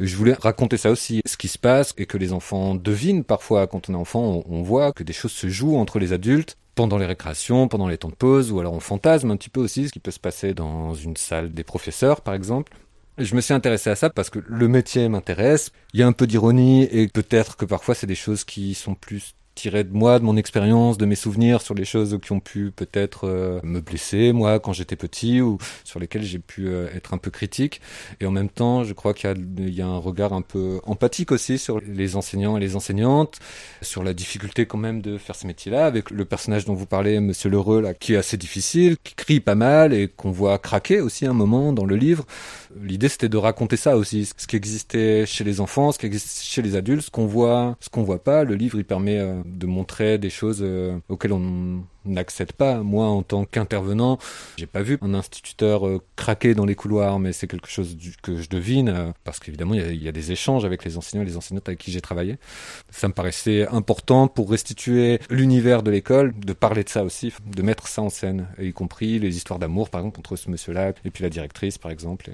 Je voulais raconter ça aussi, ce qui se passe et que les enfants devinent parfois quand on est enfant, on, voit que des choses se jouent entre les adultes pendant les récréations, pendant les temps de pause, ou alors on fantasme un petit peu aussi ce qui peut se passer dans une salle des professeurs, par exemple. Je me suis intéressé à ça parce que le métier m'intéresse. Il y a un peu d'ironie et peut-être que parfois c'est des choses qui sont plus tiré de moi, de mon expérience, de mes souvenirs sur les choses qui ont pu peut-être euh, me blesser, moi, quand j'étais petit, ou sur lesquelles j'ai pu euh, être un peu critique. Et en même temps, je crois qu'il y, y, a un regard un peu empathique aussi sur les enseignants et les enseignantes, sur la difficulté quand même de faire ce métier-là, avec le personnage dont vous parlez, Monsieur Lheureux, là, qui est assez difficile, qui crie pas mal et qu'on voit craquer aussi un moment dans le livre. L'idée, c'était de raconter ça aussi, ce qui existait chez les enfants, ce qui existe chez les adultes, ce qu'on voit, ce qu'on voit pas. Le livre, il permet euh, de montrer des choses euh, auxquelles on n'accède pas. Moi, en tant qu'intervenant, j'ai pas vu un instituteur euh, craquer dans les couloirs, mais c'est quelque chose que je devine, euh, parce qu'évidemment, il y, a des échanges avec les enseignants et les enseignantes avec qui j'ai travaillé. Ça me paraissait important pour restituer l'univers de l'école, de parler de ça aussi, de mettre ça en scène, y compris les histoires d'amour, par exemple, entre ce monsieur-là et puis la directrice, par exemple.
Puis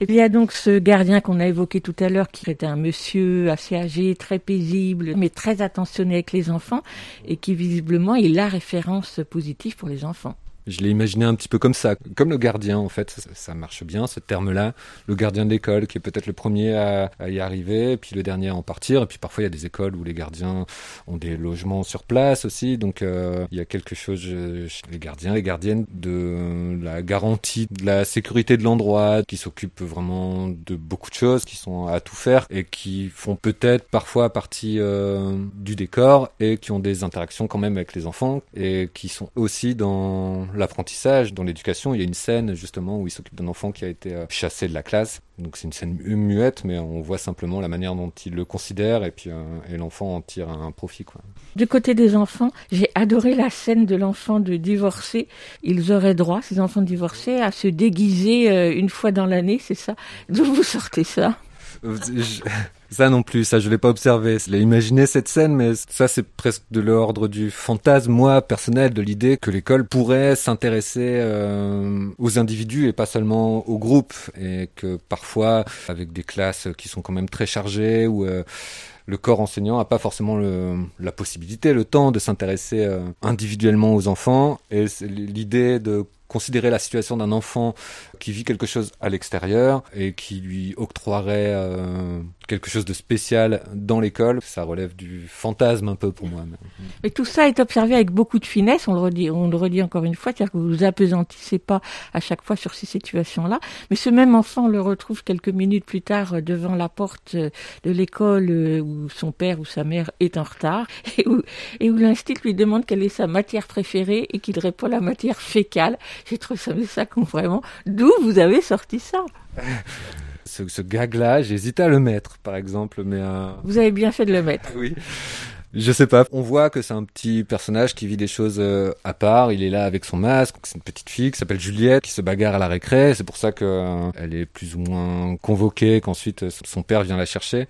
il y a donc ce gardien qu'on a évoqué tout à l'heure, qui était un monsieur assez âgé, très paisible, mais très attentionné avec les enfants, et qui visiblement est la référence positive pour les enfants.
Je l'ai imaginé un petit peu comme ça, comme le gardien en fait, ça, marche bien ce terme-là, le gardien de l'école qui est peut-être le premier à, à, y arriver, puis le dernier à en partir, et puis parfois il y a des écoles où les gardiens ont des logements sur place aussi, donc euh, il y a quelque chose chez les gardiens, les gardiennes de la garantie de la sécurité de l'endroit, qui s'occupent vraiment de beaucoup de choses, qui sont à tout faire et qui font peut-être parfois partie euh, du décor et qui ont des interactions quand même avec les enfants et qui sont aussi dans l'apprentissage, dans l'éducation. Il y a une scène justement où il s'occupe d'un enfant qui a été euh, chassé de la classe. Donc c'est une scène muette, mais on voit simplement la manière dont il le considère et puis euh, et l'enfant en tire un profit. Quoi.
Du côté des enfants, j'ai adoré la scène de l'enfant de divorcé. Ils auraient droit, ces enfants divorcés, à se déguiser euh, une fois dans l'année, c'est ça? D'où vous sortez ça?
Ça non plus, ça je l'ai pas observé. Je l'ai imaginé cette scène, mais ça c'est presque de l'ordre du fantasme, moi personnel, de l'idée que l'école pourrait s'intéresser euh, aux individus et pas seulement aux groupes, et que parfois avec des classes qui sont quand même très chargées ou euh, le corps enseignant n'a pas forcément le, la possibilité, le temps de s'intéresser euh, individuellement aux enfants, et l'idée de considérer la situation d'un enfant qui vit quelque chose à l'extérieur et qui lui octroierait euh, quelque chose de spécial dans l'école, ça relève du fantasme un peu pour moi.
Mais tout ça est observé avec beaucoup de finesse, on le redit, on le redit encore une fois, c'est-à-dire que vous vous apesantissez pas à chaque fois sur ces situations-là, mais ce même enfant le retrouve quelques minutes plus tard devant la porte de l'école où son père ou sa mère est en retard et où, et où l'instit lui demande quelle est sa matière préférée et qu'il répond la matière fécale j'ai trouvé ça, mais ça vraiment. D'où vous avez sorti ça
Ce, ce gag-là, j'hésitais à le mettre, par exemple, mais. Euh...
Vous avez bien fait de le mettre.
oui. Je sais pas. On voit que c'est un petit personnage qui vit des choses euh, à part. Il est là avec son masque. C'est une petite fille qui s'appelle Juliette qui se bagarre à la récré. C'est pour ça que euh, elle est plus ou moins convoquée, qu'ensuite euh, son père vient la chercher.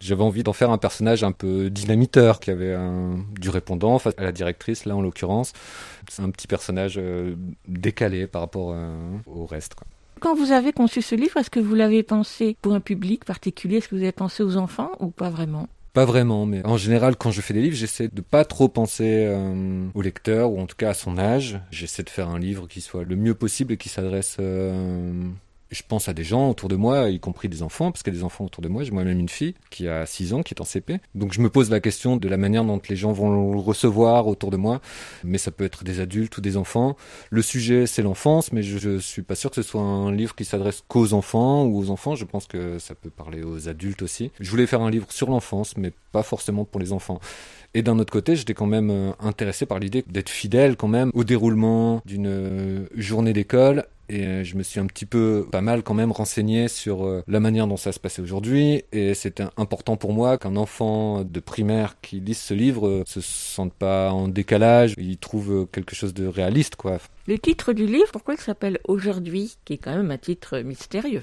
J'avais envie d'en faire un personnage un peu dynamiteur, qui avait un, du répondant face à la directrice, là en l'occurrence. C'est un petit personnage euh, décalé par rapport euh, au reste. Quoi.
Quand vous avez conçu ce livre, est-ce que vous l'avez pensé pour un public particulier? Est-ce que vous avez pensé aux enfants ou pas vraiment?
Pas vraiment, mais en général, quand je fais des livres, j'essaie de pas trop penser euh, au lecteur, ou en tout cas à son âge. J'essaie de faire un livre qui soit le mieux possible et qui s'adresse euh, je pense à des gens autour de moi, y compris des enfants, parce qu'il y a des enfants autour de moi. J'ai moi-même une fille qui a 6 ans, qui est en CP. Donc je me pose la question de la manière dont les gens vont le recevoir autour de moi. Mais ça peut être des adultes ou des enfants. Le sujet, c'est l'enfance, mais je, je suis pas sûr que ce soit un livre qui s'adresse qu'aux enfants ou aux enfants. Je pense que ça peut parler aux adultes aussi. Je voulais faire un livre sur l'enfance, mais pas forcément pour les enfants. Et d'un autre côté, j'étais quand même euh, intéressé par l'idée d'être fidèle quand même au déroulement d'une euh, journée d'école et euh, je me suis un petit peu pas mal quand même renseigné sur la manière dont ça se passait aujourd'hui et c'était important pour moi qu'un enfant de primaire qui lise ce livre se sente pas en décalage, il trouve quelque chose de réaliste quoi.
Le titre du livre, pourquoi il s'appelle Aujourd'hui, qui est quand même un titre mystérieux?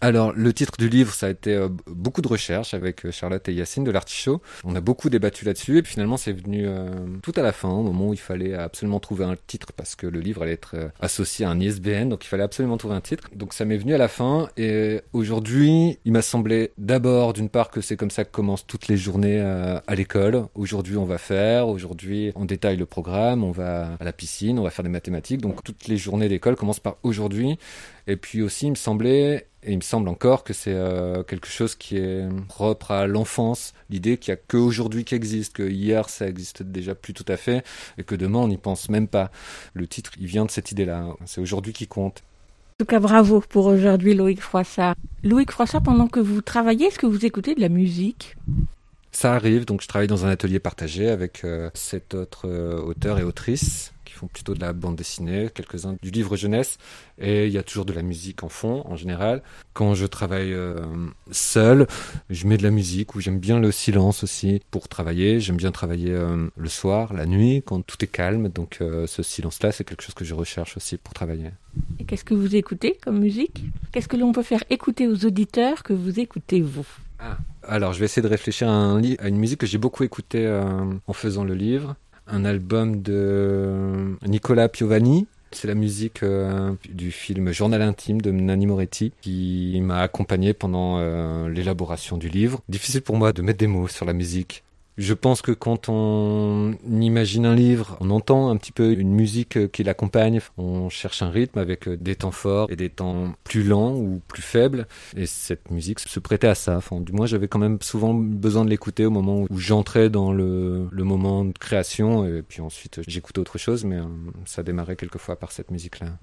Alors, le titre du livre, ça a été euh, beaucoup de recherches avec euh, Charlotte et Yacine de l'Artichaut. On a beaucoup débattu là-dessus et puis finalement, c'est venu euh, tout à la fin, au moment où il fallait absolument trouver un titre parce que le livre allait être associé à un ISBN, donc il fallait absolument trouver un titre. Donc ça m'est venu à la fin et aujourd'hui, il m'a semblé d'abord, d'une part, que c'est comme ça que commencent toutes les journées à l'école. Aujourd'hui, on va faire, aujourd'hui, on détaille le programme, on va à la piscine, on va faire des mathématiques. Donc toutes les journées d'école commencent par aujourd'hui. Et puis aussi, il me semblait et il me semble encore que c'est euh, quelque chose qui est propre à l'enfance, l'idée qu'il n'y a qu'aujourd'hui qui existe, que hier ça existe déjà plus tout à fait, et que demain on n'y pense même pas. Le titre, il vient de cette idée-là. C'est aujourd'hui qui compte.
En tout cas, bravo pour aujourd'hui, Loïc Froissart. Loïc Froissart, pendant que vous travaillez, est-ce que vous écoutez de la musique?
Ça arrive, donc je travaille dans un atelier partagé avec euh, sept autres euh, auteurs et autrices qui font plutôt de la bande dessinée, quelques-uns du livre jeunesse, et il y a toujours de la musique en fond en général. Quand je travaille euh, seul, je mets de la musique ou j'aime bien le silence aussi pour travailler. J'aime bien travailler euh, le soir, la nuit, quand tout est calme. Donc euh, ce silence-là, c'est quelque chose que je recherche aussi pour travailler.
Et qu'est-ce que vous écoutez comme musique? Qu'est-ce que l'on peut faire écouter aux auditeurs que vous écoutez vous?
Ah. Alors, je vais essayer de réfléchir à, un à une musique que j'ai beaucoup écoutée en faisant le livre un album de Nicolas Piovani C'est la musique euh, du film Journal intime de Nanni Moretti qui m'a accompagné pendant euh, l'élaboration du livre. Difficile pour moi de mettre des mots sur la musique. Je pense que quand on imagine un livre, on entend un petit peu une musique qui l'accompagne. On cherche un rythme avec des temps forts et des temps plus lents ou plus faibles. Et cette musique se prêtait à ça. Du moins, j'avais quand même souvent besoin de l'écouter au moment où j'entrais dans le, le, moment de création. Et puis ensuite, j'écoutais autre chose, mais euh, ça démarrait quelquefois par cette musique-là.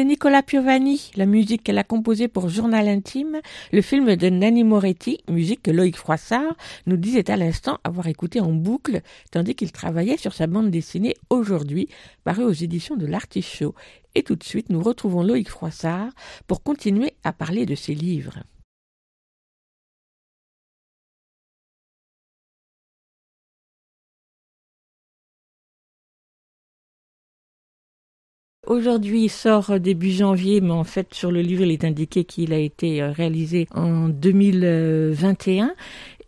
C'était Nicola Piovani, la musique qu'elle a composée pour Journal Intime, le film de Nanni Moretti, musique que Loïc Froissart nous disait à l'instant avoir écouté en boucle, tandis qu'il travaillait sur sa bande dessinée aujourd'hui, parue aux éditions de l'Artichaut. Et tout de suite, nous retrouvons Loïc Froissart pour continuer à parler de ses livres. Aujourd'hui, il sort début janvier, mais en fait, sur le livre, il est indiqué qu'il a été euh, réalisé en 2021.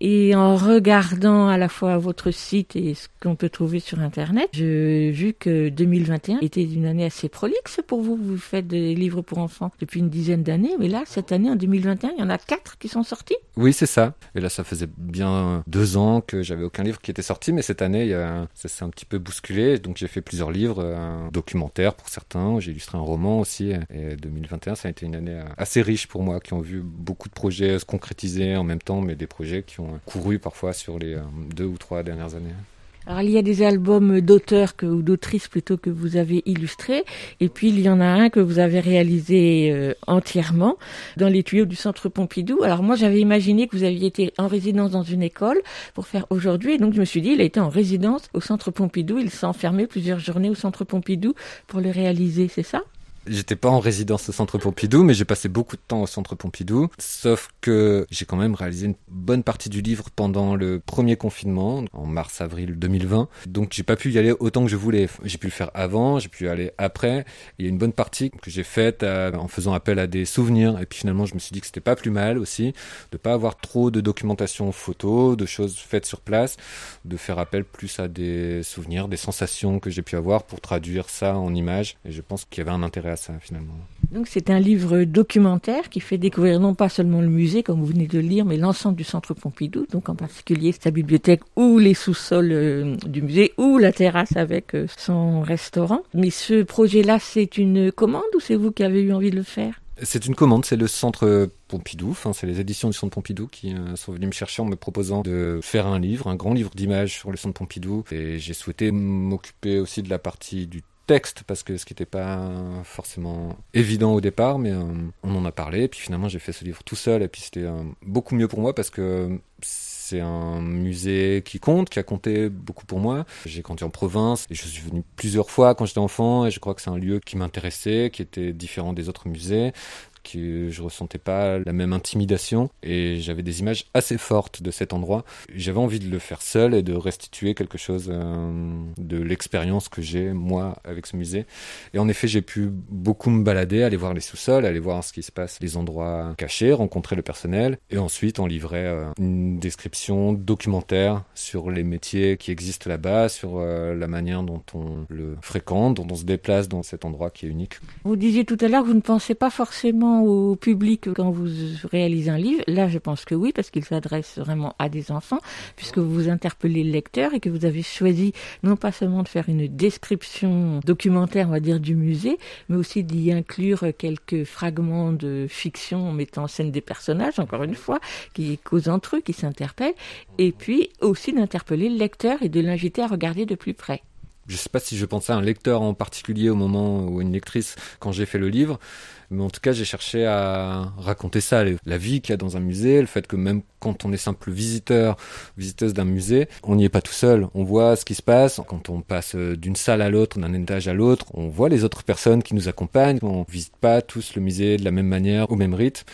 Et en regardant à la fois votre site et ce qu'on peut trouver sur Internet, j'ai vu que 2021 était une année assez prolixe pour vous. Vous faites des livres pour enfants depuis une dizaine d'années, mais là, cette année, en 2021, il y en a quatre qui sont sortis.
Oui, c'est ça. Et là, ça faisait bien deux ans que j'avais aucun livre qui était sorti, mais cette année, ça s'est un petit peu bousculé. Donc, j'ai fait plusieurs livres, un documentaire pour certains, j'ai illustré un roman aussi. Et 2021, ça a été une année assez riche pour moi, qui ont vu beaucoup de projets se concrétiser en même temps, mais des projets qui ont couru parfois sur les deux ou trois dernières années.
Alors il y a des albums d'auteurs ou d'autrices plutôt que vous avez illustrés, et puis il y en a un que vous avez réalisé euh, entièrement dans les tuyaux du Centre Pompidou. Alors moi j'avais imaginé que vous aviez été en résidence dans une école pour faire aujourd'hui, et donc je me suis dit il a été en résidence au Centre Pompidou, il s'est enfermé plusieurs journées au Centre Pompidou pour le réaliser, c'est ça?
J'étais pas en résidence au Centre Pompidou, mais j'ai passé beaucoup de temps au Centre Pompidou. Sauf que j'ai quand même réalisé une bonne partie du livre pendant le premier confinement, en mars-avril 2020. Donc j'ai pas pu y aller autant que je voulais. J'ai pu le faire avant, j'ai pu y aller après. Il y a une bonne partie que j'ai faite euh, en faisant appel à des souvenirs. Et puis finalement, je me suis dit que c'était pas plus mal aussi de pas avoir trop de documentation photo, de choses faites sur place, de faire appel plus à des souvenirs, des sensations que j'ai pu avoir pour traduire ça en images. Et je pense qu'il y avait un intérêt ça finalement.
Donc c'est un livre documentaire qui fait découvrir non pas seulement le musée comme vous venez de le lire, mais l'ensemble du centre Pompidou, donc en particulier sa bibliothèque ou les sous-sols euh, du musée ou la terrasse avec euh, son restaurant. Mais ce projet-là, c'est une commande ou c'est vous qui avez eu envie de le faire?
C'est une commande, c'est le centre Pompidou, enfin c'est les éditions du centre Pompidou qui euh, sont venus me chercher en me proposant de faire un livre, un grand livre d'images sur le centre Pompidou. Et j'ai souhaité m'occuper aussi de la partie du texte parce que ce qui n'était pas forcément évident au départ, mais euh, on en a parlé. Puis finalement, j'ai fait ce livre tout seul. Et puis c'était euh, beaucoup mieux pour moi parce que c'est un musée qui compte, qui a compté beaucoup pour moi. J'ai grandi en province et je suis venu plusieurs fois quand j'étais enfant et je crois que c'est un lieu qui m'intéressait, qui était différent des autres musées que je ressentais pas la même intimidation et j'avais des images assez fortes de cet endroit. J'avais envie de le faire seul et de restituer quelque chose euh, de l'expérience que j'ai moi avec ce musée. Et en effet, j'ai pu beaucoup me balader, aller voir les sous-sols, aller voir ce qui se passe, les endroits cachés, rencontrer le personnel et ensuite on livrait euh, une description documentaire sur les métiers qui existent là-bas, sur euh, la manière dont on le fréquente, dont on se déplace dans cet endroit qui est unique.
Vous disiez tout à l'heure que vous ne pensez pas forcément au public quand vous réalisez un livre? Là, je pense que oui, parce qu'il s'adresse vraiment à des enfants, puisque vous interpellez le lecteur et que vous avez choisi non pas seulement de faire une description documentaire, on va dire, du musée, mais aussi d'y inclure quelques fragments de fiction en mettant en scène des personnages, encore une fois, qui causent entre eux, qui s'interpellent, et puis aussi d'interpeller le lecteur et de l'inviter à regarder de plus près
je sais pas si je pensais à un lecteur en particulier au moment ou une lectrice quand j'ai fait le livre, mais en tout cas, j'ai cherché à raconter ça, la vie qu'il y a dans un musée, le fait que même quand on est simple visiteur, visiteuse d'un musée, on n'y est pas tout seul. On voit ce qui se passe. Quand on passe d'une salle à l'autre, d'un étage à l'autre, on voit les autres personnes qui nous accompagnent. On visite pas tous le musée de la même manière, au même rythme.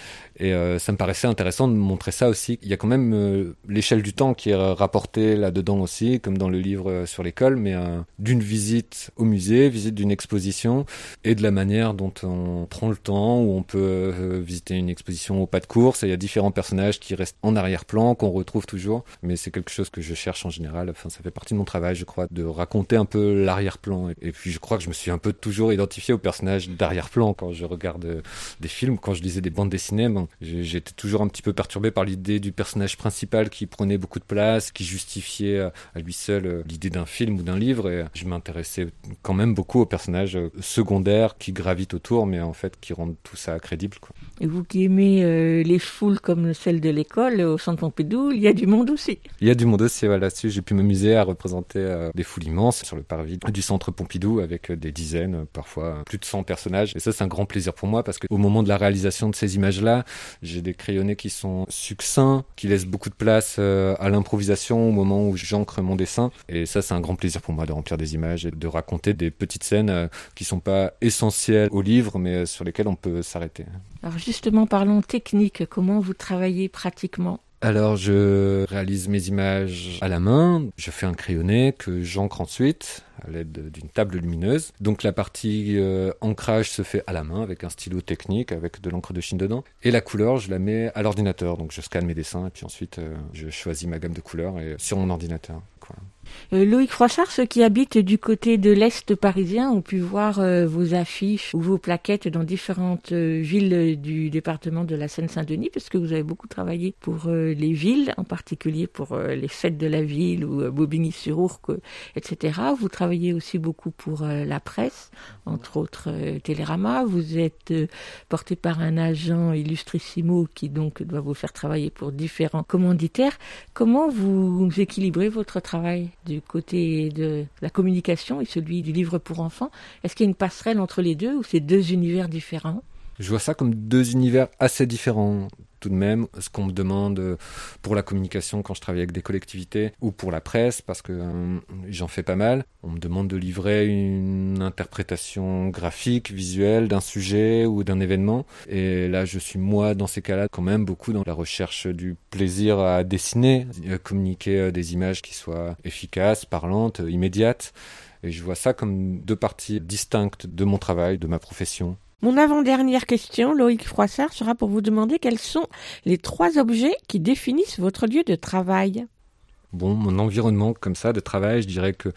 Et euh, ça me paraissait intéressant de montrer ça aussi. Il y a quand même euh, l'échelle du temps qui est rapportée là-dedans aussi, comme dans le livre euh, sur l'école, mais d'une visite au musée, visite d'une exposition, et de la manière dont on prend le temps, où on peut visiter une exposition au pas de course. Il y a différents personnages qui restent en arrière-plan, qu'on retrouve toujours. Mais c'est quelque chose que je cherche en général. Enfin, ça fait partie de mon travail, je crois, de raconter un peu l'arrière-plan. Et puis, je crois que je me suis un peu toujours identifié au personnage d'arrière-plan quand je regarde des films, quand je lisais des bandes dessinées. J'étais toujours un petit peu perturbé par l'idée du personnage principal qui prenait beaucoup de place, qui justifiait à lui seul euh, l'idée d'un film ou d'un livre. Je m'intéressais quand même beaucoup aux personnages euh, secondaires qui gravitent autour, mais en fait qui rendent tout ça crédible. Quoi.
Et vous qui aimez euh, les foules comme celle de l'école au Centre Pompidou, il y a du monde aussi.
Il y a du monde aussi. Voilà, là-dessus, j'ai pu m'amuser à représenter des foules immenses sur le parvis du Centre Pompidou avec des dizaines, parfois plus de 100 personnages. Et ça, c'est un grand plaisir pour moi parce qu'au moment de la réalisation de ces images-là, j'ai des crayonnés qui sont succincts, qui laissent beaucoup de place euh, à l'improvisation au moment où j'ancre mon dessin. Et ça, c'est un grand plaisir pour moi de remplir des images et de raconter des petites scènes euh, qui sont pas essentielles au livre, mais euh, sur lesquelles on peut s'arrêter.
Alors justement, parlons technique. Comment vous travaillez pratiquement?
Alors je réalise mes images à la main, je fais un crayonné que j'encre ensuite à l'aide d'une table lumineuse. Donc la partie euh, ancrage se fait à la main avec un stylo technique avec de l'encre de Chine dedans. Et la couleur, je la mets à l'ordinateur. Donc je scanne mes dessins et puis ensuite euh, je choisis ma gamme de couleurs et, sur mon ordinateur.
Euh, Loïc Froissart, ceux qui habitent du côté de l'Est parisien ont pu voir euh, vos affiches ou vos plaquettes dans différentes euh, villes du département de la Seine-Saint-Denis, parce que vous avez beaucoup travaillé pour les villes, en particulier pour les fêtes de la ville ou Bobigny-sur-Ourcq, etc. Vous travaillez aussi beaucoup pour la presse, entre autres Télérama. Vous êtes porté par un agent illustrissimo qui donc doit vous faire travailler pour différents commanditaires. Comment vous équilibrez votre travail? Du côté de la communication et celui du livre pour enfants. Est-ce qu'il y a une passerelle entre les deux ou c'est deux univers différents?
Je vois ça comme deux univers assez différents tout de même ce qu'on me demande pour la communication quand je travaille avec des collectivités ou pour la presse parce que euh, j'en fais pas mal. On me demande de livrer une interprétation graphique, visuelle d'un sujet ou d'un événement et là je suis moi dans ces cas-là quand même beaucoup dans la recherche du plaisir à dessiner, à communiquer euh, des images qui soient efficaces, parlantes, immédiates. Et je vois ça comme deux parties distinctes de mon travail, de ma profession.
Mon avant-dernière question, Loïc Froissart, sera pour vous demander quels sont les trois objets qui définissent votre lieu de travail.
Bon, mon environnement comme ça de travail, je dirais que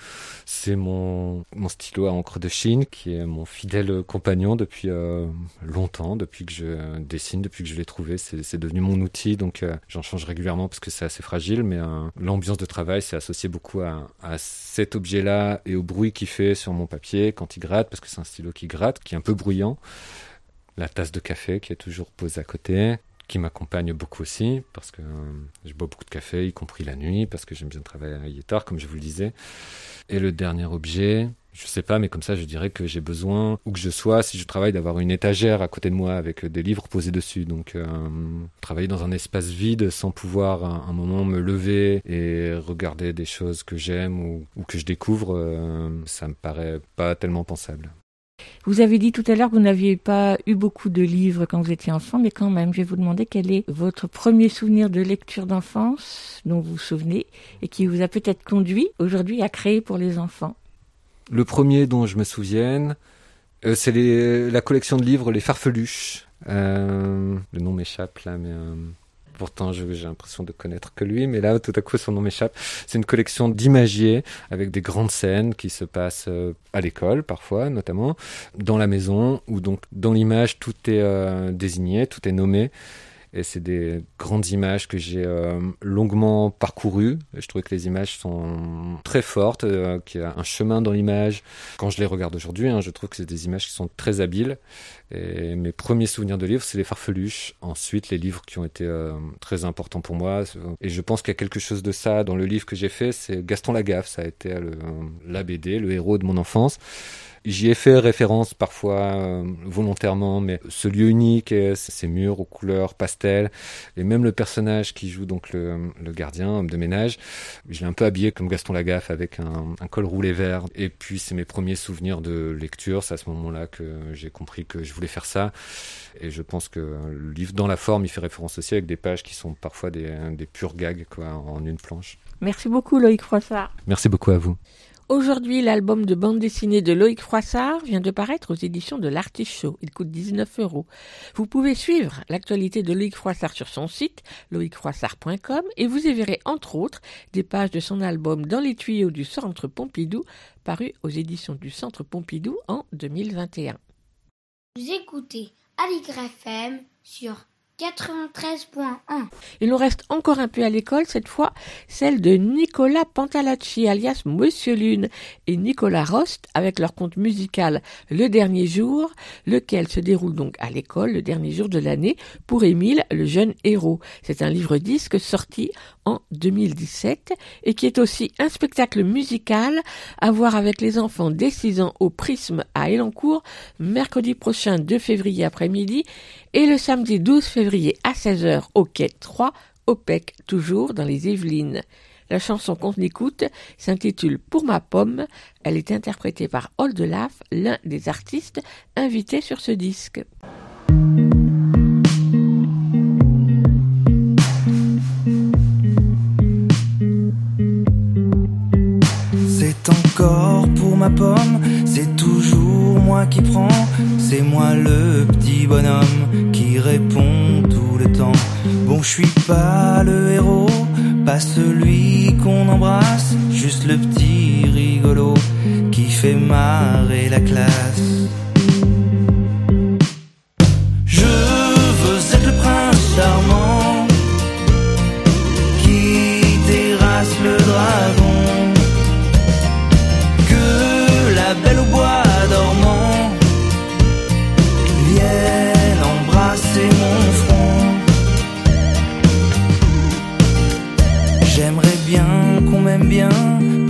c'est mon, stylo à encre de Chine qui est mon fidèle compagnon depuis euh, longtemps, depuis que je dessine, depuis que je l'ai trouvé. C'est devenu mon outil, donc euh, j'en change régulièrement parce que c'est assez fragile, mais euh, l'ambiance de travail, c'est associé beaucoup à, à cet objet-là et au bruit qu'il fait sur mon papier quand il gratte, parce que c'est un stylo qui gratte, qui est un peu bruyant. la tasse de café qui est toujours posée à côté, qui m'accompagne beaucoup aussi, parce que euh, je bois beaucoup de café, y compris la nuit, parce que j'aime bien travailler tard, comme je vous le disais. Et le dernier objet, je sais pas, mais comme ça, je dirais que j'ai besoin, où que je sois, si je travaille, d'avoir une étagère à côté de moi avec des livres posés dessus. Donc, euh, travailler dans un espace vide sans pouvoir un moment me lever et regarder des choses que j'aime ou, que je découvre, euh, ça me paraît pas tellement pensable.
Vous avez dit tout à l'heure que vous n'aviez pas eu beaucoup de livres quand vous étiez enfant, mais quand même, je vais vous demander quel est votre premier souvenir de lecture d'enfance dont vous vous souvenez et qui vous a peut-être conduit aujourd'hui à créer pour les enfants.
Le premier dont je me souvienne, euh, c'est la collection de livres Les Farfeluches. Euh, le nom m'échappe là, mais euh, pourtant j'ai l'impression de connaître que lui. Mais là, tout à coup, son nom m'échappe. C'est une collection d'imagiers avec des grandes scènes qui se passent euh, à l'école parfois, notamment dans la maison, où donc dans l'image tout est euh, désigné, tout est nommé. Et c'est des grandes images que j'ai euh, longuement parcourues. Je trouvais que les images sont très fortes, qu'il y a un chemin dans l'image. Quand je les regarde aujourd'hui, hein, je trouve que c'est des images qui sont très habiles. Et mes premiers souvenirs de livres, c'est les farfeluches. Ensuite, les livres qui ont été euh, très importants pour moi. Et je pense qu'il y a quelque chose de ça dans le livre que j'ai fait. C'est Gaston Lagaffe. Ça a été le, la BD, le héros de mon enfance. J'y ai fait référence parfois euh, volontairement, mais ce lieu unique, ces murs aux couleurs pastel, et même le personnage qui joue donc le, le gardien, homme de ménage, je l'ai un peu habillé comme Gaston Lagaffe avec un, un col roulé vert. Et puis c'est mes premiers souvenirs de lecture, c'est à ce moment-là que j'ai compris que je voulais faire ça. Et je pense que le livre, dans la forme, il fait référence aussi avec des pages qui sont parfois des, des purs gags quoi, en une planche.
Merci beaucoup Loïc Froissart.
Merci beaucoup à vous.
Aujourd'hui, l'album de bande dessinée de Loïc Froissart vient de paraître aux éditions de l'Artichaut. Il coûte 19 euros. Vous pouvez suivre l'actualité de Loïc Froissart sur son site, loïcfroissart.com, et vous y verrez entre autres des pages de son album Dans les tuyaux du Centre Pompidou, paru aux éditions du Centre Pompidou en 2021.
Vous écoutez Aligre FM sur 93.1.
Il nous reste encore un peu à l'école, cette fois celle de Nicolas Pantalacci, alias Monsieur Lune, et Nicolas Rost, avec leur conte musical Le Dernier Jour, lequel se déroule donc à l'école le dernier jour de l'année pour Émile, le jeune héros. C'est un livre-disque sorti en 2017 et qui est aussi un spectacle musical à voir avec les enfants dès 6 ans au Prisme à Elancourt, mercredi prochain 2 février après-midi et le samedi 12 février à 16h au quai 3, au PEC, toujours dans les Yvelines. La chanson qu'on écoute s'intitule Pour ma pomme. Elle est interprétée par Oldelaf, l'un des artistes invités sur ce disque.
C'est encore pour ma pomme, moi qui prends, c'est moi le petit bonhomme qui répond tout le temps. Bon, je suis pas le héros, pas celui qu'on embrasse, juste le petit rigolo qui fait marrer la classe.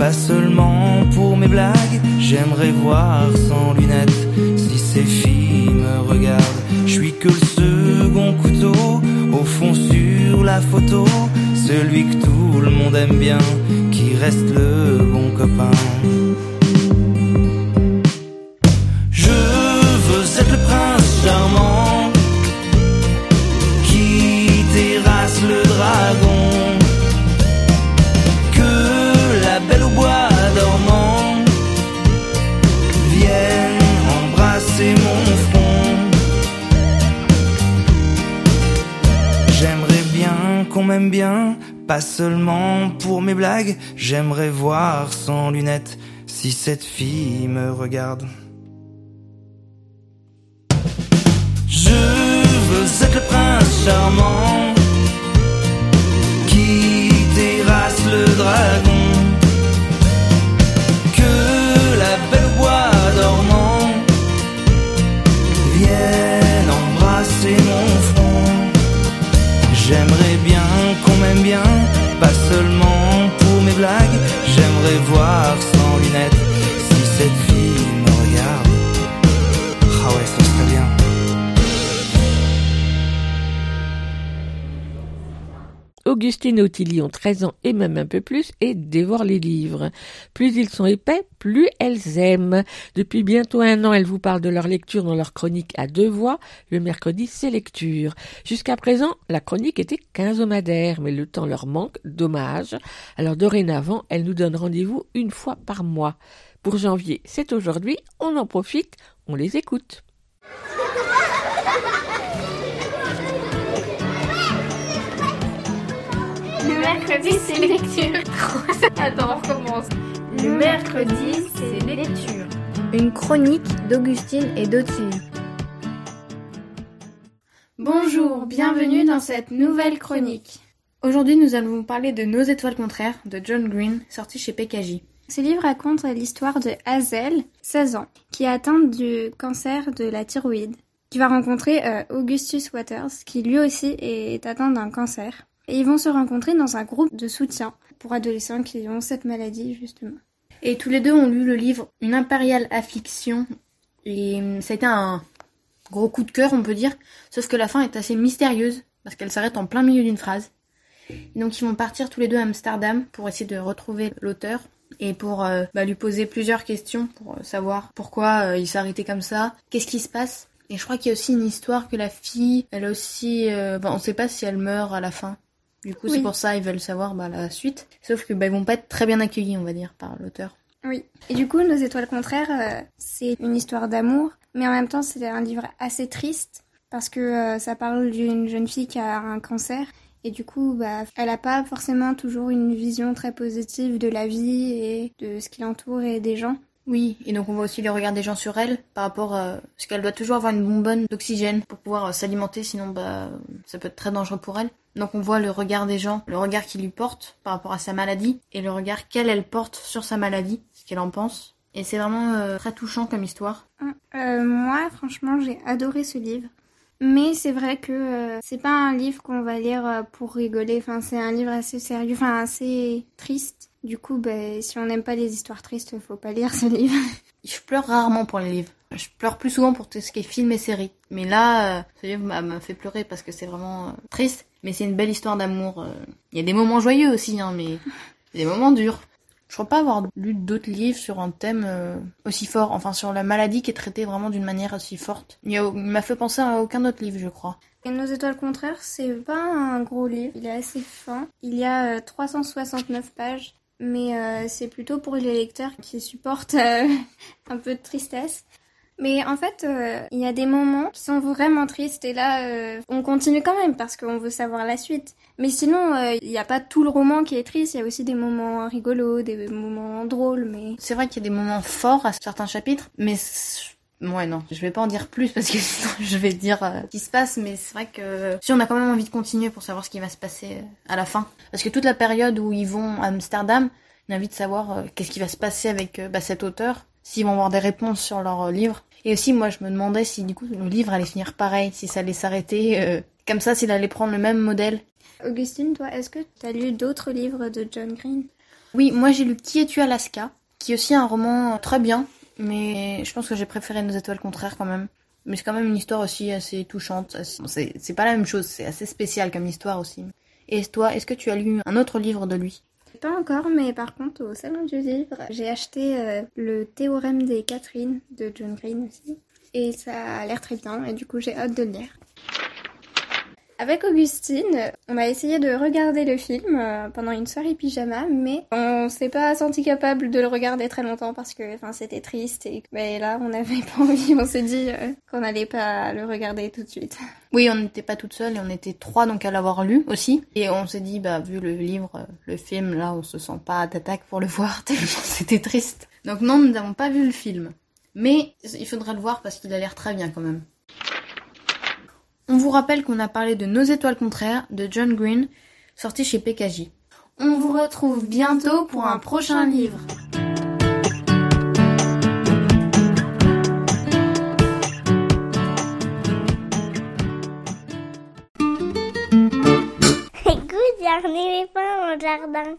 Pas seulement pour mes blagues. J'aimerais voir sans lunettes si ces filles me regardent. Je suis que le second couteau, au fond sur la photo. Celui que tout le monde aime bien, qui reste le bon copain. Je veux être le prince charmant pas seulement pour mes blagues, j'aimerais voir sans lunettes si cette fille me regarde. Je veux être le prince charmant qui terrasse le dragon. Que la belle voix dormant vienne embrasser mon front. J'aimerais pas seulement pour mes blagues. J'aimerais voir sans lunettes si cette fille me regarde. Ah ouais, ça serait bien.
Augustine et Ottilie ont 13 ans et même un peu plus et dévorent les livres. Plus ils sont épais, plus elles aiment. Depuis bientôt un an, elles vous parlent de leur lecture dans leur chronique à deux voix. Le mercredi, c'est lecture. Jusqu'à présent, la chronique était quinzomadaire, mais le temps leur manque, dommage. Alors dorénavant, elles nous donnent rendez-vous une fois par mois. Pour janvier, c'est aujourd'hui, on en profite, on les écoute.
Le mercredi, c'est lecture. Attends, on recommence. Le mercredi, c'est lecture.
Une chronique d'Augustine et d'Ottilie.
Bonjour, bienvenue dans cette nouvelle chronique.
Aujourd'hui, nous allons vous parler de Nos étoiles contraires de John Green, sorti chez PKJ.
Ce livre raconte l'histoire de Hazel, 16 ans, qui est atteinte du cancer de la thyroïde, qui va rencontrer euh, Augustus Waters, qui lui aussi est atteint d'un cancer. Et ils vont se rencontrer dans un groupe de soutien pour adolescents qui ont cette maladie, justement.
Et tous les deux ont lu le livre Une impériale affliction. Et hum, ça a été un gros coup de cœur, on peut dire. Sauf que la fin est assez mystérieuse, parce qu'elle s'arrête en plein milieu d'une phrase. Donc ils vont partir tous les deux à Amsterdam pour essayer de retrouver l'auteur et pour euh, bah, lui poser plusieurs questions pour euh, savoir pourquoi euh, il s'est arrêté comme ça, qu'est-ce qui se passe. Et je crois qu'il y a aussi une histoire que la fille, elle aussi... Bah, on sait pas si elle meurt à la fin. Du coup,
Oui.
c'est pour ça ils veulent savoir bah, la suite. Sauf que bah, ils vont pas être très bien accueillis, on va dire, par l'auteur.
Oui. Et du coup, Nos étoiles contraires, euh, c'est une histoire d'amour, mais en même temps, c'est un livre assez triste parce que euh, ça parle d'une jeune fille qui a un cancer et du coup, bah, elle a pas forcément toujours une vision très positive de la vie et de ce qui l'entoure et des gens.
Oui, et donc on voit aussi le regard des gens sur elle par rapport à parce qu'elle doit toujours avoir une bonbonne d'oxygène pour pouvoir euh, s'alimenter, sinon bah ça peut être très dangereux pour elle. Donc on voit le regard des gens, le regard qu'ils lui portent par rapport à sa maladie et le regard qu'elle elle porte sur sa maladie, ce qu'elle en pense. Et c'est vraiment euh, très touchant comme histoire.
Euh, moi, franchement, j'ai adoré ce livre. Mais c'est vrai que euh, c'est pas un livre qu'on va lire euh, pour rigoler. Enfin, c'est un livre assez sérieux, enfin assez triste. Du coup, ben, si on n'aime pas les histoires tristes, faut pas lire ce livre.
Je pleure rarement pour les livres. Je pleure plus souvent pour tout ce qui est film et série. Mais là, euh, ce livre m'a fait pleurer parce que c'est vraiment euh, triste. Mais c'est une belle histoire d'amour. euh. Il y a des moments joyeux aussi, hein, mais des moments durs. Je crois pas avoir lu d'autres livres sur un thème aussi fort. Enfin, sur la maladie qui est traitée vraiment d'une manière aussi forte. Il, m'a fait penser à aucun autre livre, je crois.
Et Nos étoiles contraires, c'est pas un gros livre. Il est assez fin. Il y a euh, 369 pages. Mais euh, c'est plutôt pour les lecteurs qui supportent euh, un peu de tristesse. Mais en fait, euh, il y a des moments qui sont vraiment tristes et là, euh, on continue quand même parce qu'on veut savoir la suite. Mais sinon, euh, il n'y a pas tout le roman qui est triste, il y a aussi des moments rigolos, des moments drôles, mais...
C'est vrai qu'il y a des moments forts à certains chapitres, mais ouais non, je vais pas en dire plus parce que sinon je vais dire euh, ce qui se passe, mais c'est vrai que si on a quand même envie de continuer pour savoir ce qui va se passer euh, à la fin, parce que toute la période où ils vont à Amsterdam, on a envie de savoir euh, qu'est-ce qui va se passer avec bah, cet auteur, s'ils vont avoir des réponses sur leur livre. Et aussi moi je me demandais si du coup le livre allait finir pareil, si ça allait s'arrêter comme ça, s'il allait prendre le même modèle.
Augustine, toi, est-ce que tu as lu d'autres livres de John Green?
Oui, moi j'ai lu Qui es-tu Alaska, qui est aussi un roman très bien, mais je pense que j'ai préféré Nos étoiles contraires quand même. Mais c'est quand même une histoire aussi assez touchante. c'est pas la même chose, c'est assez spécial comme histoire aussi. Et toi, est-ce que tu as lu un autre livre de lui?
Pas encore, mais par contre, au Salon du Livre, j'ai acheté euh, le Théorème des Catherine de John Green aussi. Et ça a l'air très bien, et du coup, j'ai hâte de le lire. Avec Augustine, on a essayé de regarder le film euh, pendant une soirée pyjama, mais on s'est pas senti capable de le regarder très longtemps parce que enfin, c'était triste et que, ben, là, on n'avait pas envie, on s'est dit euh, qu'on n'allait pas le regarder tout de suite.
Oui, on n'était pas toute seule on était trois donc à l'avoir lu aussi. Et on s'est dit, bah vu le livre, euh, le film, là on se sent pas d'attaque pour le voir tellement c'était triste. Donc non, nous n'avons pas vu le film. Mais il faudrait le voir parce qu'il a l'air très bien quand même. On vous rappelle qu'on a parlé de Nos étoiles contraires de John Green, sorti chez PKJ. On vous retrouve bientôt pour un prochain livre.
Écoute, a un éléphant jardin.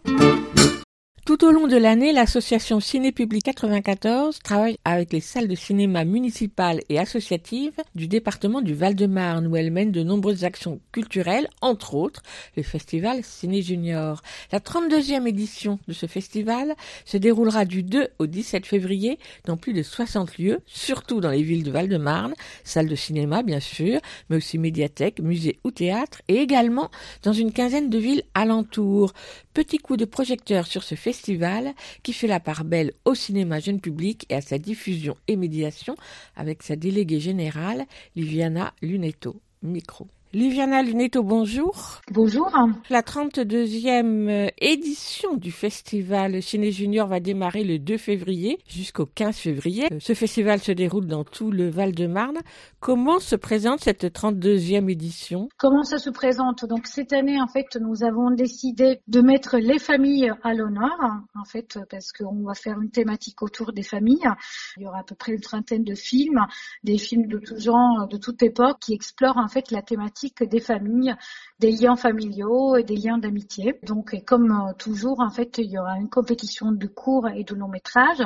Tout au long de l'année, l'association Ciné Public 94 travaille avec les salles de cinéma municipales et associatives du département du Val-de-Marne où elle mène de nombreuses actions culturelles, entre autres le festival Ciné Junior. La 32e édition de ce festival se déroulera du 2 au 17 février dans plus de 60 lieux, surtout dans les villes de Val-de-Marne, salles de cinéma bien sûr, mais aussi médiathèques, musées ou théâtres et également dans une quinzaine de villes alentours. Petit coup de projecteur sur ce festival qui fait la part belle au cinéma jeune public et à sa diffusion et médiation avec sa déléguée générale Liviana Lunetto. Micro. Liviana Lunetto, bonjour.
Bonjour.
La 32e euh, édition du festival Ciné Junior va démarrer le 2 février jusqu'au 15 février. Euh, ce festival se déroule dans tout le Val-de-Marne. Comment se présente cette 32e édition?
Comment ça se présente? Donc cette année, en fait, nous avons décidé de mettre les familles à l'honneur, en fait, parce qu'on va faire une thématique autour des familles. Il y aura à peu près une trentaine de films, des films de tout genre, de toute époque, qui explorent en fait la thématique des familles, des liens familiaux et des liens d'amitié. Donc, comme euh, toujours, en fait, il y aura une compétition de cours et de longs métrages,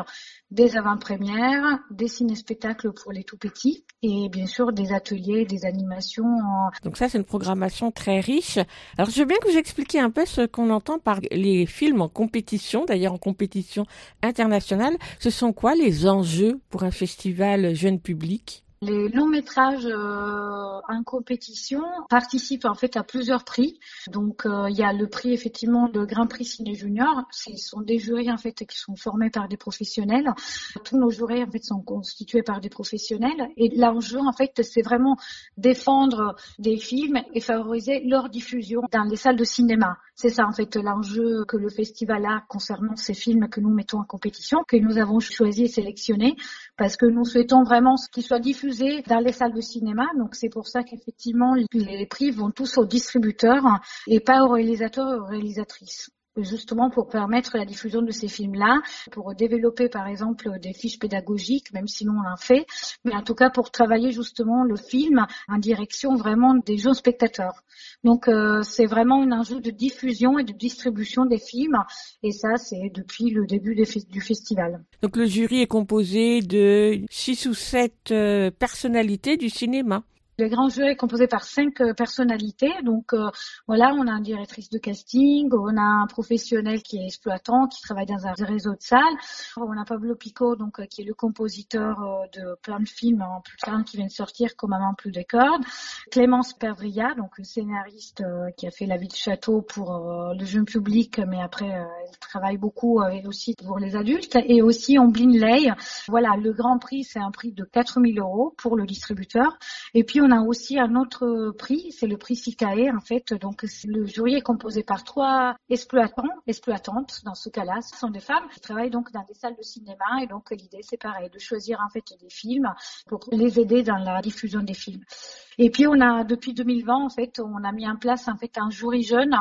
des avant-premières, des ciné-spectacles pour les tout petits et bien sûr des ateliers, des animations.
Donc ça, c'est une programmation très riche. Alors, je veux bien que vous expliquiez un peu ce qu'on entend par les films en compétition, d'ailleurs en compétition internationale. Ce sont quoi les enjeux pour un festival jeune public?
Les longs métrages euh, en compétition participent en fait à plusieurs prix. Donc euh, il y a le prix effectivement de Grand Prix Ciné Junior. Ce sont des jurys en fait qui sont formés par des professionnels. Tous nos jurys en fait sont constitués par des professionnels. Et l'enjeu en fait c'est vraiment défendre des films et favoriser leur diffusion dans les salles de cinéma. C'est ça en fait l'enjeu que le festival a concernant ces films que nous mettons en compétition, que nous avons choisi et sélectionné parce que nous souhaitons vraiment qu'ils soient diffusés dans les salles de cinéma. Donc c'est pour ça qu'effectivement les prix vont tous aux distributeurs et pas aux réalisateurs et aux réalisatrices justement pour permettre la diffusion de ces films-là, pour développer par exemple des fiches pédagogiques, même si nous on en fait, mais en tout cas pour travailler justement le film en direction vraiment des jeunes spectateurs. Donc euh, c'est vraiment un enjeu de diffusion et de distribution des films, et ça c'est depuis le début du festival.
Donc le jury est composé de six ou sept euh, personnalités du cinéma.
Le grand jury est composé par cinq euh, personnalités. Donc euh, voilà, on a une directrice de casting, on a un professionnel qui est exploitant, qui travaille dans un réseau de salles. On a Pablo Pico, donc euh, qui est le compositeur de plein de films, en plus plein qui viennent sortir comme Maman plus des cordes. Clémence Perdria, donc scénariste qui a fait La vie de château pour le jeune public, mais après elle travaille beaucoup aussi pour les adultes. Et aussi Ombline Ley. Voilà, le grand prix, c'est un prix de 4000 euros pour le distributeur. Et puis a aussi un autre prix, c'est le prix SICAE en fait. Donc le jury est composé par trois exploitants, exploitantes dans ce cas-là. Ce sont des femmes qui travaillent donc dans des salles de cinéma et donc l'idée c'est pareil de choisir en fait des films pour les aider dans la diffusion des films. Et puis on a depuis 2020 en fait, on a mis en place en fait un jury jeune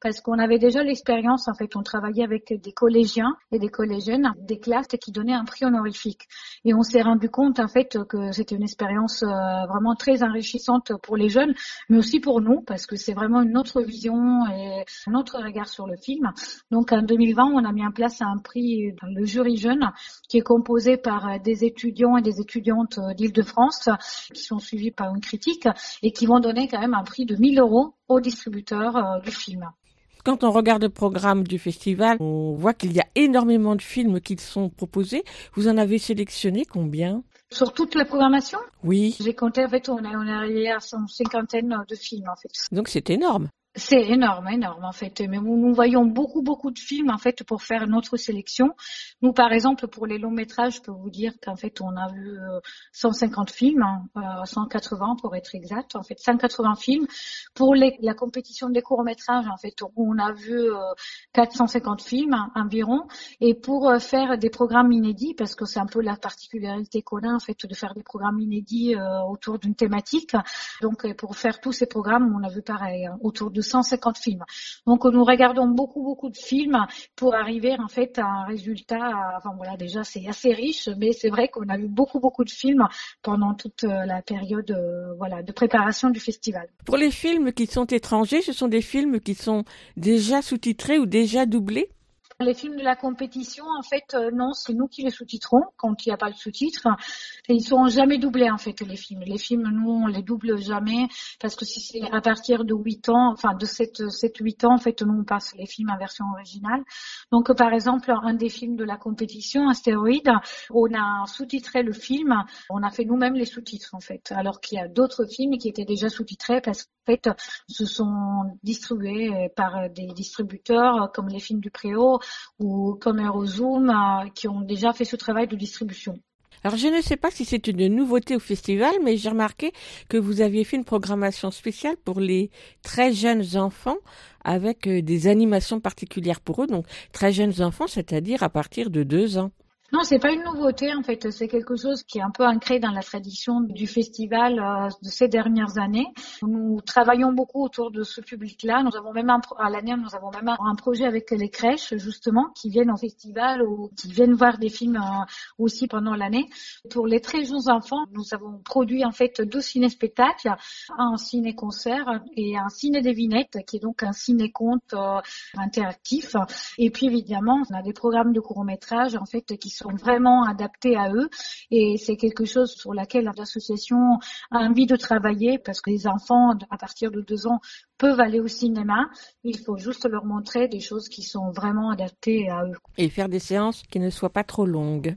parce qu'on avait déjà l'expérience en fait, on travaillait avec des collégiens et des collégiennes, des classes qui donnaient un prix honorifique. Et on s'est rendu compte en fait que c'était une expérience euh, vraiment très enrichissante pour les jeunes, mais aussi pour nous parce que c'est vraiment une autre vision et un autre regard sur le film. Donc en 2020, on a mis en place un prix dans le jury jeune qui est composé par des étudiants et des étudiantes d'Île-de-France qui sont suivis par une critique et qui vont donner quand même un prix de 1000 euros aux distributeurs euh, du film.
Quand on regarde le programme du festival, on voit qu'il y a énormément de films qui sont proposés. Vous en avez sélectionné combien?
Sur toute la programmation
Oui.
J'ai compté, en fait, on est, on est arrivé à une cinquantaine de films, en fait.
Donc c'est énorme.
C'est énorme, énorme en fait. Mais nous, voyons beaucoup, beaucoup de films en fait pour faire notre sélection. Nous, par exemple, pour les longs métrages, je peux vous dire qu'en fait, on a vu 150 euh, films, 180 hein, euh, pour être exact. En fait, 180 films. Pour la compétition des courts métrages, en fait, on a vu 450 euh, films environ. Et pour faire des programmes inédits, parce que c'est un peu la particularité qu'on a en fait de faire des programmes inédits autour d'une thématique. Donc, pour faire tous ces programmes, on a vu pareil, hein, autour de 150 films. Donc nous regardons beaucoup beaucoup de films pour arriver en fait à un résultat. Enfin voilà, déjà c'est assez riche, mais c'est vrai qu'on a vu beaucoup beaucoup de films pendant toute euh, la période euh, voilà de préparation du festival.
Pour les films qui sont étrangers, ce sont des films qui sont déjà sous-titrés ou déjà doublés?
Les films de la compétition, en fait, euh, non, c'est nous qui les sous-titrons quand il n'y a pas de sous-titres. Et ils sont jamais doublés, en fait, les films. Les films, nous, on les double jamais parce que si c'est à partir de 8 ans, enfin de 7, 7 8 ans, en fait, nous, on passe les films en version originale. Donc, par exemple, un des films de la compétition, Astéroïde, on a sous-titré le film, on a fait nous-mêmes les sous-titres, en fait. Alors qu'il y a d'autres films qui étaient déjà sous-titrés parce qu'en fait, se sont distribués par des distributeurs comme les films du Préau ou comme Eurozoom euh, qui ont déjà fait ce travail de distribution.
Alors je ne sais pas si c'est une nouveauté au festival, mais j'ai remarqué que vous aviez fait une programmation spéciale pour les très jeunes enfants avec euh, des animations particulières pour eux, donc très jeunes enfants, c'est-à-dire à partir de deux ans.
Non, c'est pas une nouveauté en fait. C'est quelque chose qui est un peu ancré dans la tradition du festival euh, de ces dernières années. Nous travaillons beaucoup autour de ce public-là. Nous avons même un, à l'année, nous avons même un, projet avec les crèches justement qui viennent au festival ou qui viennent voir des films euh, aussi pendant l'année. Pour les très jeunes enfants, nous avons produit en fait deux ciné-spectacles, un ciné-concert et un ciné-devinette qui est donc un ciné-conte euh, interactif. Et puis évidemment, on a des programmes de court-métrage en fait qui sont vraiment adaptés à eux et c'est quelque chose sur laquelle l'association a envie de travailler parce que les enfants à partir de deux ans peuvent aller au cinéma. Il faut juste leur montrer des choses qui sont vraiment adaptées à eux.
Et faire des séances qui ne soient pas trop longues.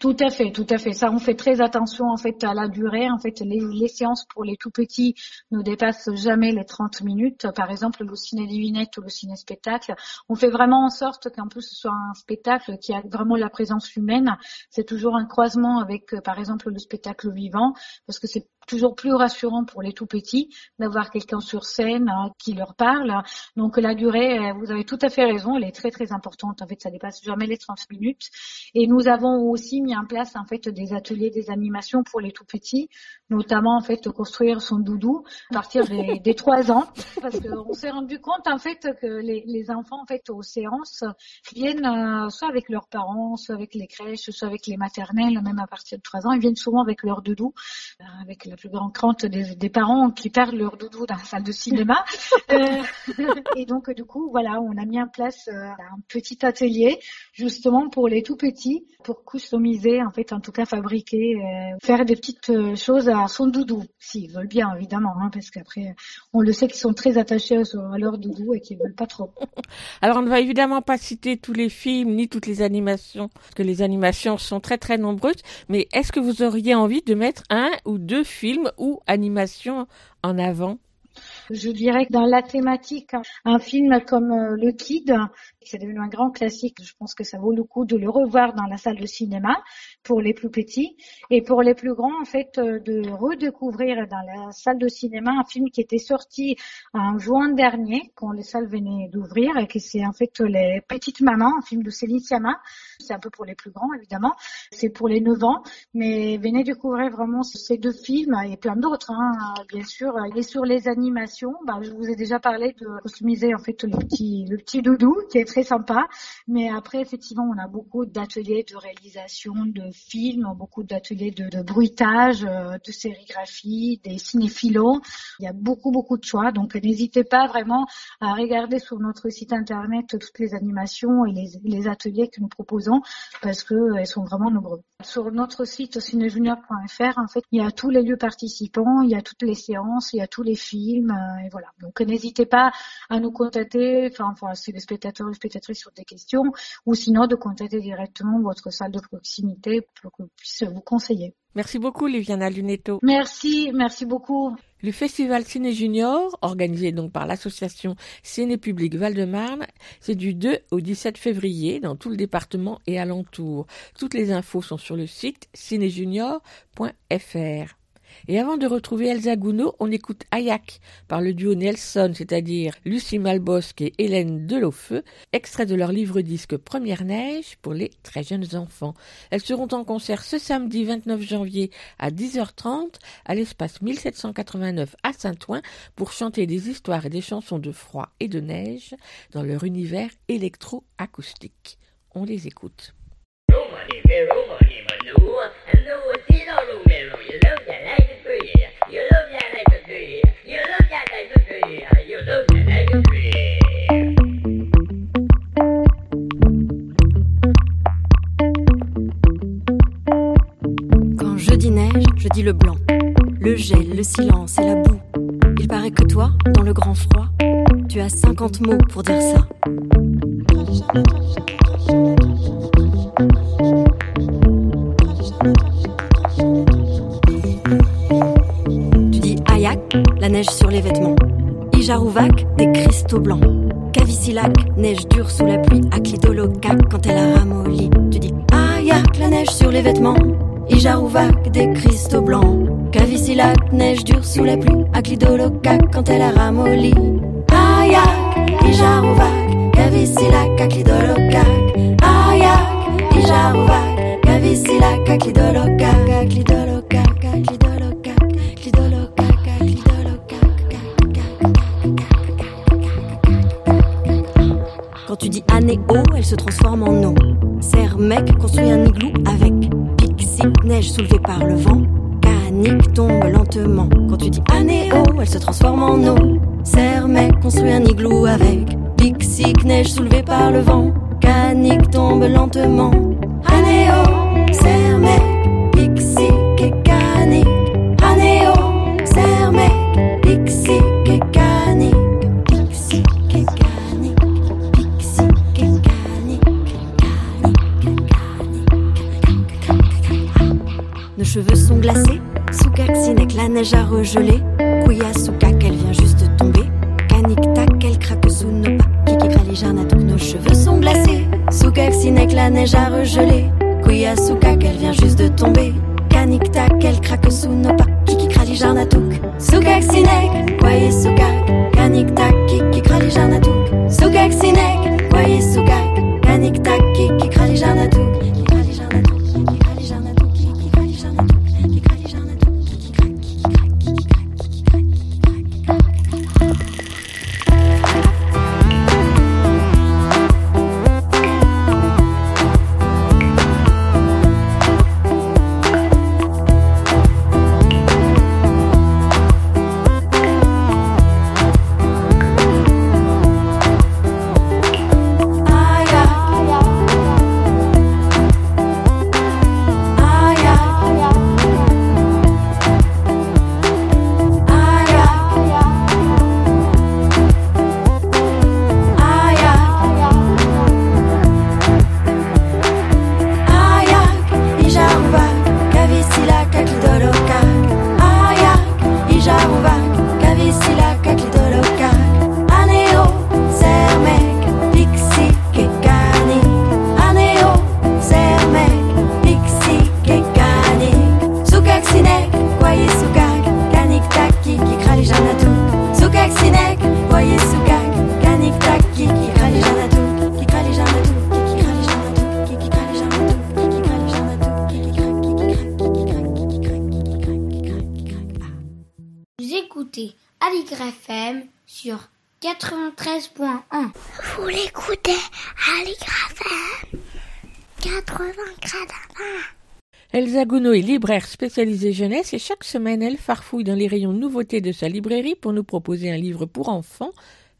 Tout à fait, tout à fait. Ça, on fait très attention en fait à la durée. En fait, les, séances pour les tout petits ne dépassent jamais les 30 minutes. Par exemple, le ciné devinette ou le ciné spectacle, on fait vraiment en sorte qu'en plus ce soit un spectacle qui a vraiment la présence humaine. C'est toujours un croisement avec, euh, par exemple, le spectacle vivant, parce que c'est toujours plus rassurant pour les tout petits d'avoir quelqu'un sur scène hein, qui leur parle. Donc la durée, euh, vous avez tout à fait raison, elle est très très importante. En fait, ça dépasse jamais les 30 minutes. Et nous avons aussi mis en place en fait des ateliers, des animations pour les tout petits, notamment en fait construire son doudou à partir des, des 3 ans, parce qu'on s'est rendu compte en fait que les, les, enfants en fait aux séances viennent euh, soit avec leurs parents, soit avec les crèches, soit avec les maternelles, même à partir de 3 ans, ils viennent souvent avec leur doudou, euh, avec la plus grande crainte des, des, parents qui perdent leur doudou dans la salle de cinéma. euh, et donc du coup, voilà, on a mis en place un petit atelier justement pour les tout petits, pour customiser, en fait, en tout cas fabriquer, faire des petites choses à son doudou, s'ils veulent bien évidemment, hein, parce qu'après, on le sait qu'ils sont très attachés à leur doudou et qu'ils veulent pas trop.
Alors on ne va évidemment pas citer tous les films ni toutes les animations, parce que les animations sont très très nombreuses, mais est-ce que vous auriez envie de mettre un ou deux films ou animations en avant?
Je dirais que dans la thématique, un film comme euh, Le Kid, c'est devenu un grand classique, je pense que ça vaut le coup de le revoir dans la salle de cinéma pour les plus petits et pour les plus grands, en fait, euh, de redécouvrir dans la salle de cinéma un film qui était sorti en juin dernier, quand les salles venaient d'ouvrir et que c'est en fait Les Petites Mamans, un film de Céline Sciamma. C'est un peu pour les plus grands, évidemment. C'est pour les 9 ans, mais venez découvrir vraiment ces deux films et plein d'autres, hein, bien sûr. Et sur les animations, bah, je vous ai déjà parlé de customiser en fait le petit le petit doudou qui est très sympa. Mais après effectivement on a beaucoup d'ateliers de réalisation de films, beaucoup d'ateliers de, bruitage, euh, de sérigraphie, des cinéphilos. Il y a beaucoup beaucoup de choix. Donc n'hésitez pas vraiment à regarder sur notre site internet toutes les animations et les, ateliers que nous proposons parce que euh, elles sont vraiment nombreux. Sur notre site cinejunior.fr en fait il y a tous les lieux participants, il y a toutes les séances, il y a tous les films. Et voilà. Donc n'hésitez pas à nous contacter, enfin, enfin si les spectateurs ou spectatrices sur des questions, ou sinon de contacter directement votre salle de proximité pour qu'on puisse vous conseiller.
Merci beaucoup, Liviana Lunetto.
Merci, merci beaucoup.
Le festival Ciné Junior, organisé donc par l'association Ciné Public Val-de-Marne, c'est du 2 au 17 février dans tout le département et alentour. Toutes les infos sont sur le site cinéjunior.fr. Et avant de retrouver Elsa Gounod, on écoute Ayak par le duo Nelson, c'est-à-dire Lucie Malbosque et Hélène Delofeu, extrait de leur livre-disque Première Neige pour les très jeunes enfants. Elles seront en concert ce samedi 29 janvier à 10h30 à l'espace 1789 à Saint-Ouen pour chanter des histoires et des chansons de froid et de neige dans leur univers électro-acoustique. On les écoute.
Quand je dis neige, je dis le blanc, le gel, le silence et la boue. Il paraît
que toi, dans le grand froid, tu as 50 mots pour dire ça. Neige sur les vêtements. Ijarouvac, des cristaux blancs. Cavicilac, neige dure sous la pluie. Aklidolocac, quand elle a ramolli. Tu dis Ayak, la neige sur les vêtements. Ijarouvac, des cristaux blancs. Cavicilac, neige dure sous la pluie. Aklidolocac, quand elle a ramolli. Ayak, Ijarouvac, Cavicilac, Aklidolocac. Ayak, Ijarouvac, Cavicilac, Aklidolocac, Aklidolocac,
Elsa Gounod est libraire spécialisée jeunesse et chaque semaine elle farfouille dans les rayons nouveautés de sa librairie pour nous proposer un livre pour enfants,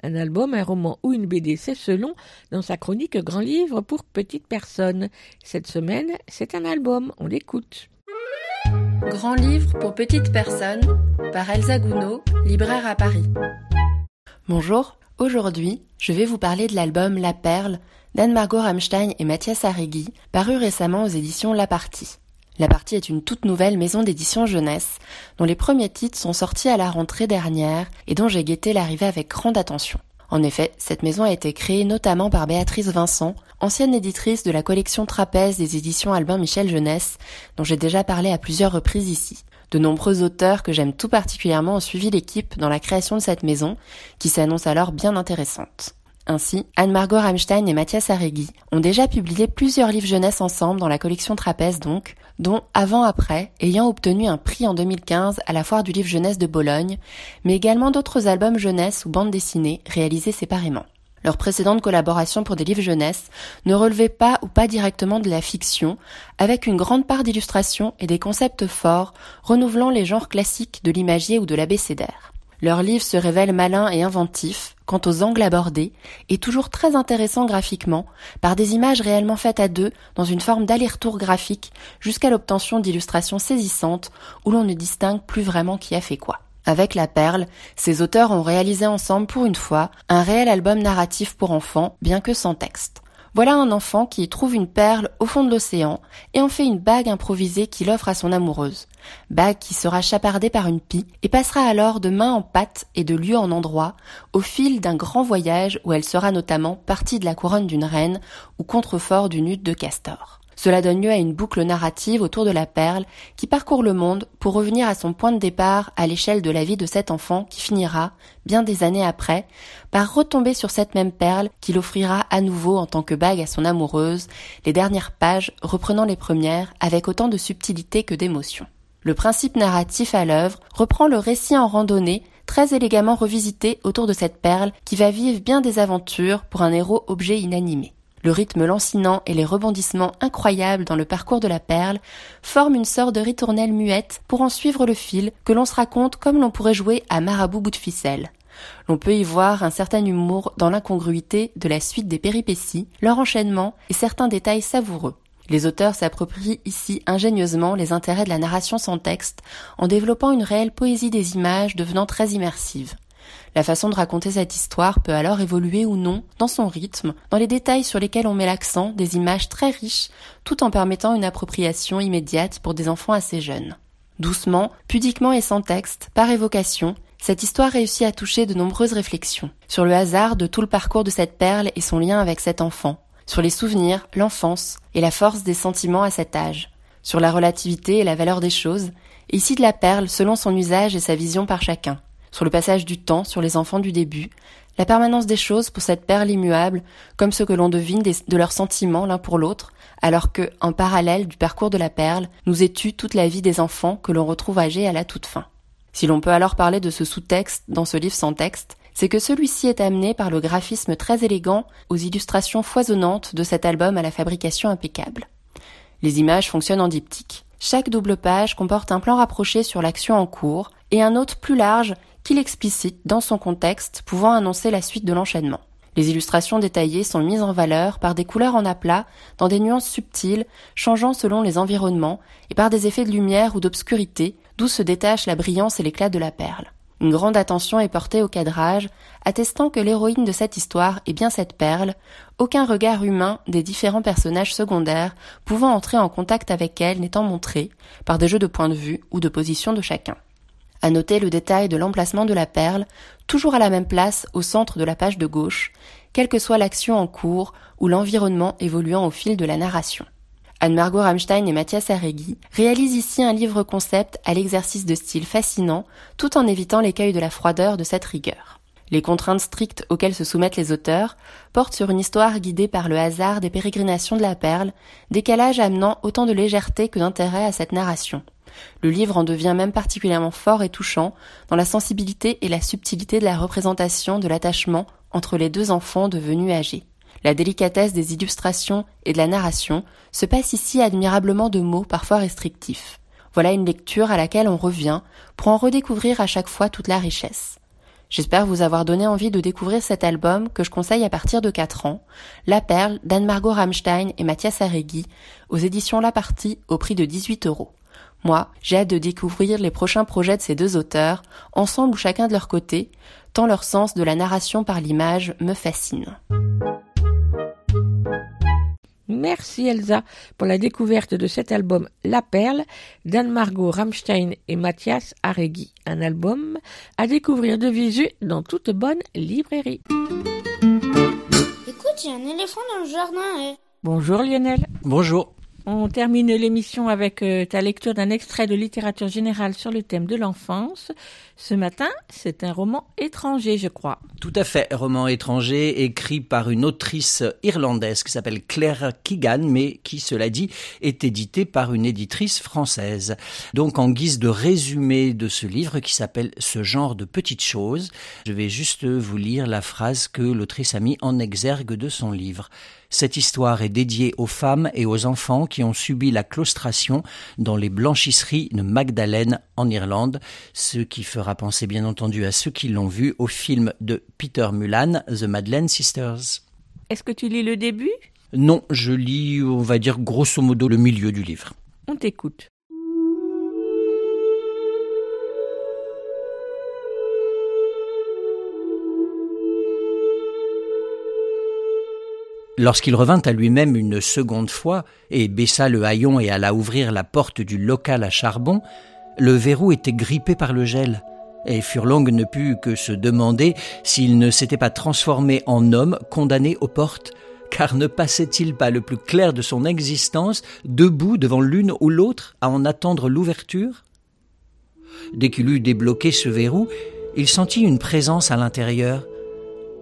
un album, un roman ou une BD, c'est selon, dans sa chronique Grand livre pour petites personnes. Cette semaine, c'est un album, on l'écoute.
Grand livre pour petites personnes par Elsa Gounod, libraire à Paris. Bonjour, aujourd'hui je vais vous parler de l'album La Perle d'Anne-Margot Rammstein et Mathias Arregui, paru récemment aux éditions La Partie. La Partie est une toute nouvelle maison d'édition jeunesse, dont les premiers titres sont sortis à la rentrée dernière et dont j'ai guetté l'arrivée avec grande attention. En effet, cette maison a été créée notamment par Béatrice Vincent, ancienne éditrice de la collection Trapèze des éditions Albin Michel Jeunesse, dont j'ai déjà parlé à plusieurs reprises ici. De nombreux auteurs que j'aime tout particulièrement ont suivi l'équipe dans la création de cette maison, qui s'annonce alors bien intéressante. Ainsi, Anne-Margot Rammstein et Mathias Arregui ont déjà publié plusieurs livres jeunesse ensemble dans la collection Trapèze donc, dont Avant-Après, ayant obtenu un prix en 2015 à la foire du livre jeunesse de Bologne, mais également d'autres albums jeunesse ou bandes dessinées réalisés séparément. Leurs précédentes collaborations pour des livres jeunesse ne relevaient pas ou pas directement de la fiction, avec une grande part d'illustration et des concepts forts, renouvelant les genres classiques de l'imagier ou de l'abécédaire. Leurs livres se révèlent malins et inventifs quant aux angles abordés et toujours très intéressants graphiquement par des images réellement faites à deux dans une forme d'aller-retour graphique jusqu'à l'obtention d'illustrations saisissantes où l'on ne distingue plus vraiment qui a fait quoi. Avec La Perle, ces auteurs ont réalisé ensemble pour une fois un réel album narratif pour enfants, bien que sans texte. Voilà un enfant qui trouve une perle au fond de l'océan et en fait une bague improvisée qu'il offre à son amoureuse. Bague qui sera chapardée par une pie et passera alors de main en patte et de lieu en endroit au fil d'un grand voyage où elle sera notamment partie de la couronne d'une reine ou contrefort d'une hutte de castor. Cela donne lieu à une boucle narrative autour de la perle qui parcourt le monde pour revenir à son point de départ à l'échelle de la vie de cet enfant qui finira, bien des années après, par retomber sur cette même perle qu'il offrira à nouveau en tant que bague à son amoureuse, les dernières pages reprenant les premières avec autant de subtilité que d'émotion. Le principe narratif à l'œuvre reprend le récit en randonnée très élégamment revisité autour de cette perle qui va vivre bien des aventures pour un héros objet inanimé. Le rythme lancinant et les rebondissements incroyables dans le parcours de la perle forment une sorte de ritournelle muette pour en suivre le fil que l'on se raconte comme l'on pourrait jouer à marabout bout de ficelle. L'on peut y voir un certain humour dans l'incongruité de la suite des péripéties, leur enchaînement et certains détails savoureux. Les auteurs s'approprient ici ingénieusement les intérêts de la narration sans texte en développant une réelle poésie des images devenant très immersive. La façon de raconter cette histoire peut alors évoluer ou non dans son rythme, dans les détails sur lesquels on met l'accent, des images très riches, tout en permettant une appropriation immédiate pour des enfants assez jeunes. Doucement, pudiquement et sans texte, par évocation, cette histoire réussit à toucher de nombreuses réflexions sur le hasard de tout le parcours de cette perle et son lien avec cet enfant, sur les souvenirs, l'enfance et la force des sentiments à cet âge, sur la relativité et la valeur des choses, ici de la perle selon son usage et sa vision par chacun, sur le passage du temps sur les enfants du début, la permanence des choses pour cette perle immuable, comme ce que l'on devine de leurs sentiments l'un pour l'autre, alors que, en parallèle du parcours de la perle, nous étue toute la vie des enfants que l'on retrouve âgés à la toute fin. Si l'on peut alors parler de ce sous-texte dans ce livre sans texte, c'est que celui-ci est amené par le graphisme très élégant aux illustrations foisonnantes de cet album à la fabrication impeccable. Les images fonctionnent en diptyque. Chaque double page comporte un plan rapproché sur l'action en cours et un autre plus large qu'il explicite dans son contexte pouvant annoncer la suite de l'enchaînement. Les illustrations détaillées sont mises en valeur par des couleurs en aplat, dans des nuances subtiles, changeant selon les environnements, et par des effets de lumière ou d'obscurité, d'où se détache la brillance et l'éclat de la perle. Une grande attention est portée au cadrage, attestant que l'héroïne de cette histoire est bien cette perle, aucun regard humain des différents personnages secondaires pouvant entrer en contact avec elle n'étant montré, par des jeux de point de vue ou de position de chacun. À noter le détail de l'emplacement de la perle, toujours à la même place au centre de la page de gauche, quelle que soit l'action en cours ou l'environnement évoluant au fil de la narration. Anne-Margot Rammstein et Mathias Arregui réalisent ici un livre concept à l'exercice de style fascinant, tout en évitant l'écueil de la froideur de cette rigueur. Les contraintes strictes auxquelles se soumettent les auteurs portent sur une histoire guidée par le hasard des pérégrinations de la perle, décalage amenant autant de légèreté que d'intérêt à cette narration. Le livre en devient même particulièrement fort et touchant dans la sensibilité et la subtilité de la représentation de l'attachement entre les deux enfants devenus âgés. La délicatesse des illustrations et de la narration se passe ici admirablement de mots parfois restrictifs. Voilà une lecture à laquelle on revient pour en redécouvrir à chaque fois toute la richesse. J'espère vous avoir donné envie de découvrir cet album que je conseille à partir de 4 ans, La Perle d'Anne-Margot Rammstein et Mathias Arregui, aux éditions La Partie au prix de 18 euros. Moi, j'ai hâte de découvrir les prochains projets de ces deux auteurs, ensemble ou chacun de leur côté, tant leur sens de la narration par l'image me fascine.
Merci Elsa pour la découverte de cet album La Perle d'Anne-Margot Rammstein et Mathias Arregui. Un album à découvrir de visu dans toute bonne librairie.
Écoute, il y a un éléphant dans le jardin. Eh.
Bonjour Lionel.
Bonjour.
On termine l'émission avec euh, ta lecture d'un extrait de littérature générale sur le thème de l'enfance. Ce matin, c'est un roman étranger, je crois.
Tout à fait, roman étranger écrit par une autrice irlandaise qui s'appelle Claire Keegan, mais qui, cela dit, est édité par une éditrice française. Donc, en guise de résumé de ce livre qui s'appelle Ce genre de petites choses, je vais juste vous lire la phrase que l'autrice a mis en exergue de son livre. Cette histoire est dédiée aux femmes et aux enfants qui ont subi la claustration dans les blanchisseries de Magdalene en Irlande, ce qui fera penser bien entendu à ceux qui l'ont vu au film de Peter Mulan, The Madeleine Sisters.
Est-ce que tu lis le début?
Non, je lis, on va dire grosso modo, le milieu du livre.
On t'écoute.
Lorsqu'il revint à lui-même une seconde fois et baissa le haillon et alla ouvrir la porte du local à charbon, le verrou était grippé par le gel, et Furlong ne put que se demander s'il ne s'était pas transformé en homme condamné aux portes, car ne passait-il pas le plus clair de son existence debout devant l'une ou l'autre à en attendre l'ouverture? Dès qu'il eut débloqué ce verrou, il sentit une présence à l'intérieur,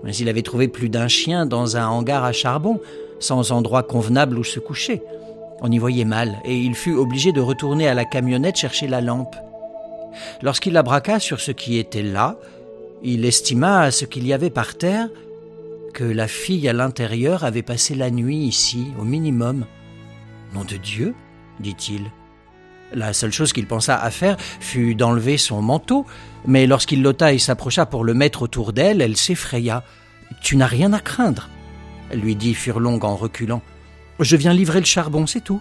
mais il avait trouvé plus d'un chien dans un hangar à charbon, sans endroit convenable où se coucher. On y voyait mal, et il fut obligé de retourner à la camionnette chercher la lampe. Lorsqu'il la braqua sur ce qui était là, il estima à ce qu'il y avait par terre que la fille à l'intérieur avait passé la nuit ici, au minimum. Nom de Dieu, dit-il. La seule chose qu'il pensa à faire fut d'enlever son manteau, mais lorsqu'il l'ôta et s'approcha pour le mettre autour d'elle, elle s'effraya. Tu n'as rien à craindre, lui dit Furlong en reculant. Je viens livrer le charbon, c'est tout.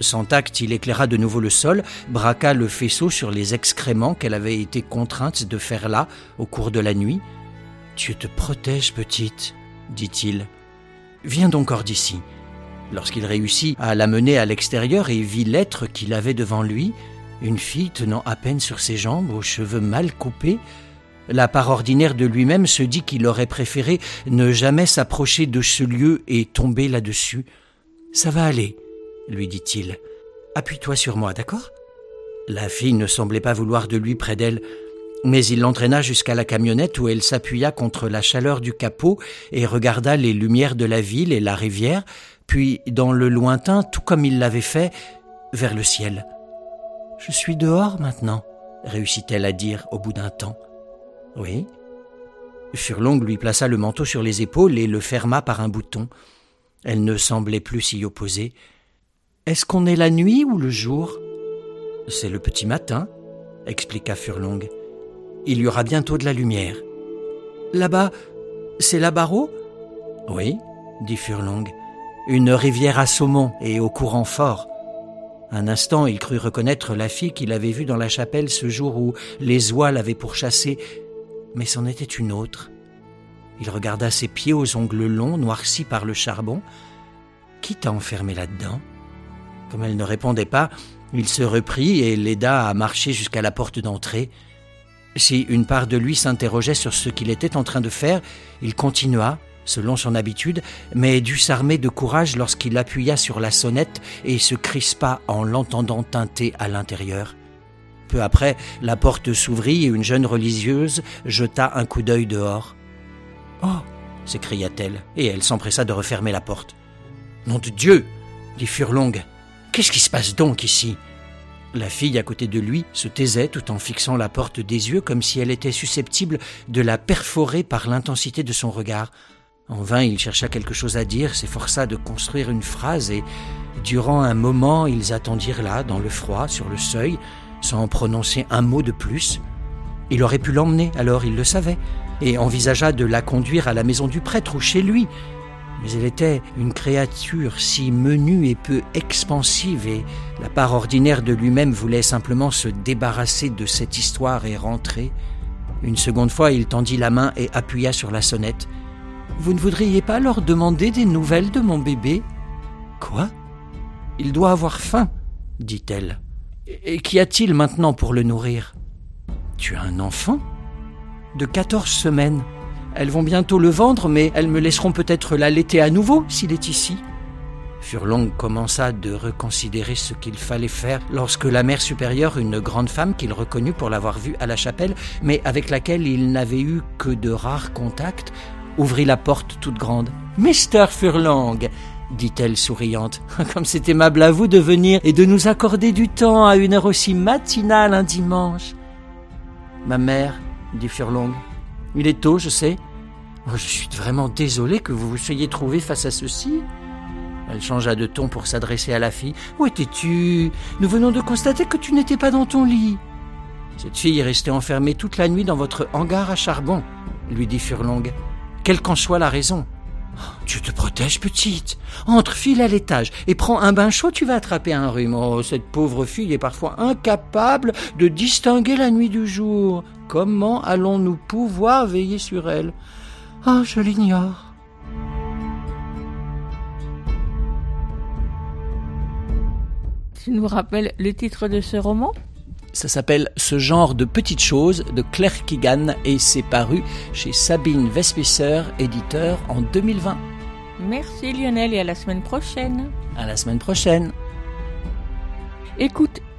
Sans tact, il éclaira de nouveau le sol, braqua le faisceau sur les excréments qu'elle avait été contrainte de faire là au cours de la nuit. Tu te protèges, petite, dit-il. Viens donc hors d'ici. Lorsqu'il réussit à la mener à l'extérieur et vit l'être qu'il avait devant lui, une fille tenant à peine sur ses jambes, aux cheveux mal coupés, la part ordinaire de lui-même se dit qu'il aurait préféré ne jamais s'approcher de ce lieu et tomber là-dessus. Ça va aller, lui dit-il. Appuie-toi sur moi, d'accord? La fille ne semblait pas vouloir de lui près d'elle, mais il l'entraîna jusqu'à la camionnette où elle s'appuya contre la chaleur du capot et regarda les lumières de la ville et la rivière, puis dans le lointain, tout comme il l'avait fait, vers le ciel. Je suis dehors maintenant, réussit-elle à dire au bout d'un temps. Oui. Furlong lui plaça le manteau sur les épaules et le ferma par un bouton. Elle ne semblait plus s'y opposer. Est-ce qu'on est la nuit ou le jour? C'est le petit matin, expliqua Furlong. Il y aura bientôt de la lumière. Là-bas, c'est la Barreau? Oui, dit Furlong. Une rivière à saumon et au courant fort. Un instant, il crut reconnaître la fille qu'il avait vue dans la chapelle ce jour où les oies l'avaient pourchassé, mais c'en était une autre. Il regarda ses pieds aux ongles longs, noircis par le charbon. Qui t'a enfermé là-dedans? Comme elle ne répondait pas, il se reprit et l'aida à marcher jusqu'à la porte d'entrée. Si une part de lui s'interrogeait sur ce qu'il était en train de faire, il continua, selon son habitude, mais dut s'armer de courage lorsqu'il appuya sur la sonnette et se crispa en l'entendant teinter à l'intérieur. Peu après, la porte s'ouvrit et une jeune religieuse jeta un coup d'œil dehors. Oh s'écria-t-elle, et elle s'empressa de refermer la porte. Nom de Dieu dit Furlong. Qu'est-ce qui se passe donc ici? La fille à côté de lui se taisait tout en fixant la porte des yeux comme si elle était susceptible de la perforer par l'intensité de son regard. En vain, il chercha quelque chose à dire, s'efforça de construire une phrase et, durant un moment, ils attendirent là, dans le froid, sur le seuil, sans prononcer un mot de plus. Il aurait pu l'emmener, alors il le savait, et envisagea de la conduire à la maison du prêtre ou chez lui. Mais elle était une créature si menue et peu expansive, et la part ordinaire de lui-même voulait simplement se débarrasser de cette histoire et rentrer. Une seconde fois, il tendit la main et appuya sur la sonnette. Vous ne voudriez pas leur demander des nouvelles de mon bébé? Quoi? Il doit avoir faim, dit-elle. Et qu'y a-t-il maintenant pour le nourrir? Tu as un enfant? De quatorze semaines. Elles vont bientôt le vendre, mais elles me laisseront peut-être l'allaiter à nouveau s'il est ici. Furlong commença de reconsidérer ce qu'il fallait faire lorsque la mère supérieure, une grande femme qu'il reconnut pour l'avoir vue à la chapelle, mais avec laquelle il n'avait eu que de rares contacts, ouvrit la porte toute grande. Mister Furlong, dit-elle souriante, comme c'est aimable à vous de venir et de nous accorder du temps à une heure aussi matinale un dimanche. Ma mère, dit Furlong, il est tôt, je sais. Oh, je suis vraiment désolé que vous vous soyez trouvé face à ceci. Elle changea de ton pour s'adresser à la fille. Où étais-tu? Nous venons de constater que tu n'étais pas dans ton lit. Cette fille est restée enfermée toute la nuit dans votre hangar à charbon, lui dit Furlong quelle qu'en soit la raison. Dieu te protège, petite. Entre, file à l'étage et prends un bain chaud, tu vas attraper un rhume. Oh, cette pauvre fille est parfois incapable de distinguer la nuit du jour. Comment allons-nous pouvoir veiller sur elle? Oh, je l'ignore.
Tu nous rappelles le titre de ce roman?
Ça s'appelle Ce genre de petites choses de Claire Keegan et c'est paru chez Sabine Vespisser, éditeur en 2020.
Merci Lionel et à la semaine prochaine.
À la semaine prochaine.
Écoute,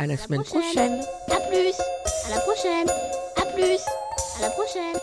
À la, semaine prochaine.
prochaine. À plus. À la prochaine. À plus. À la prochaine.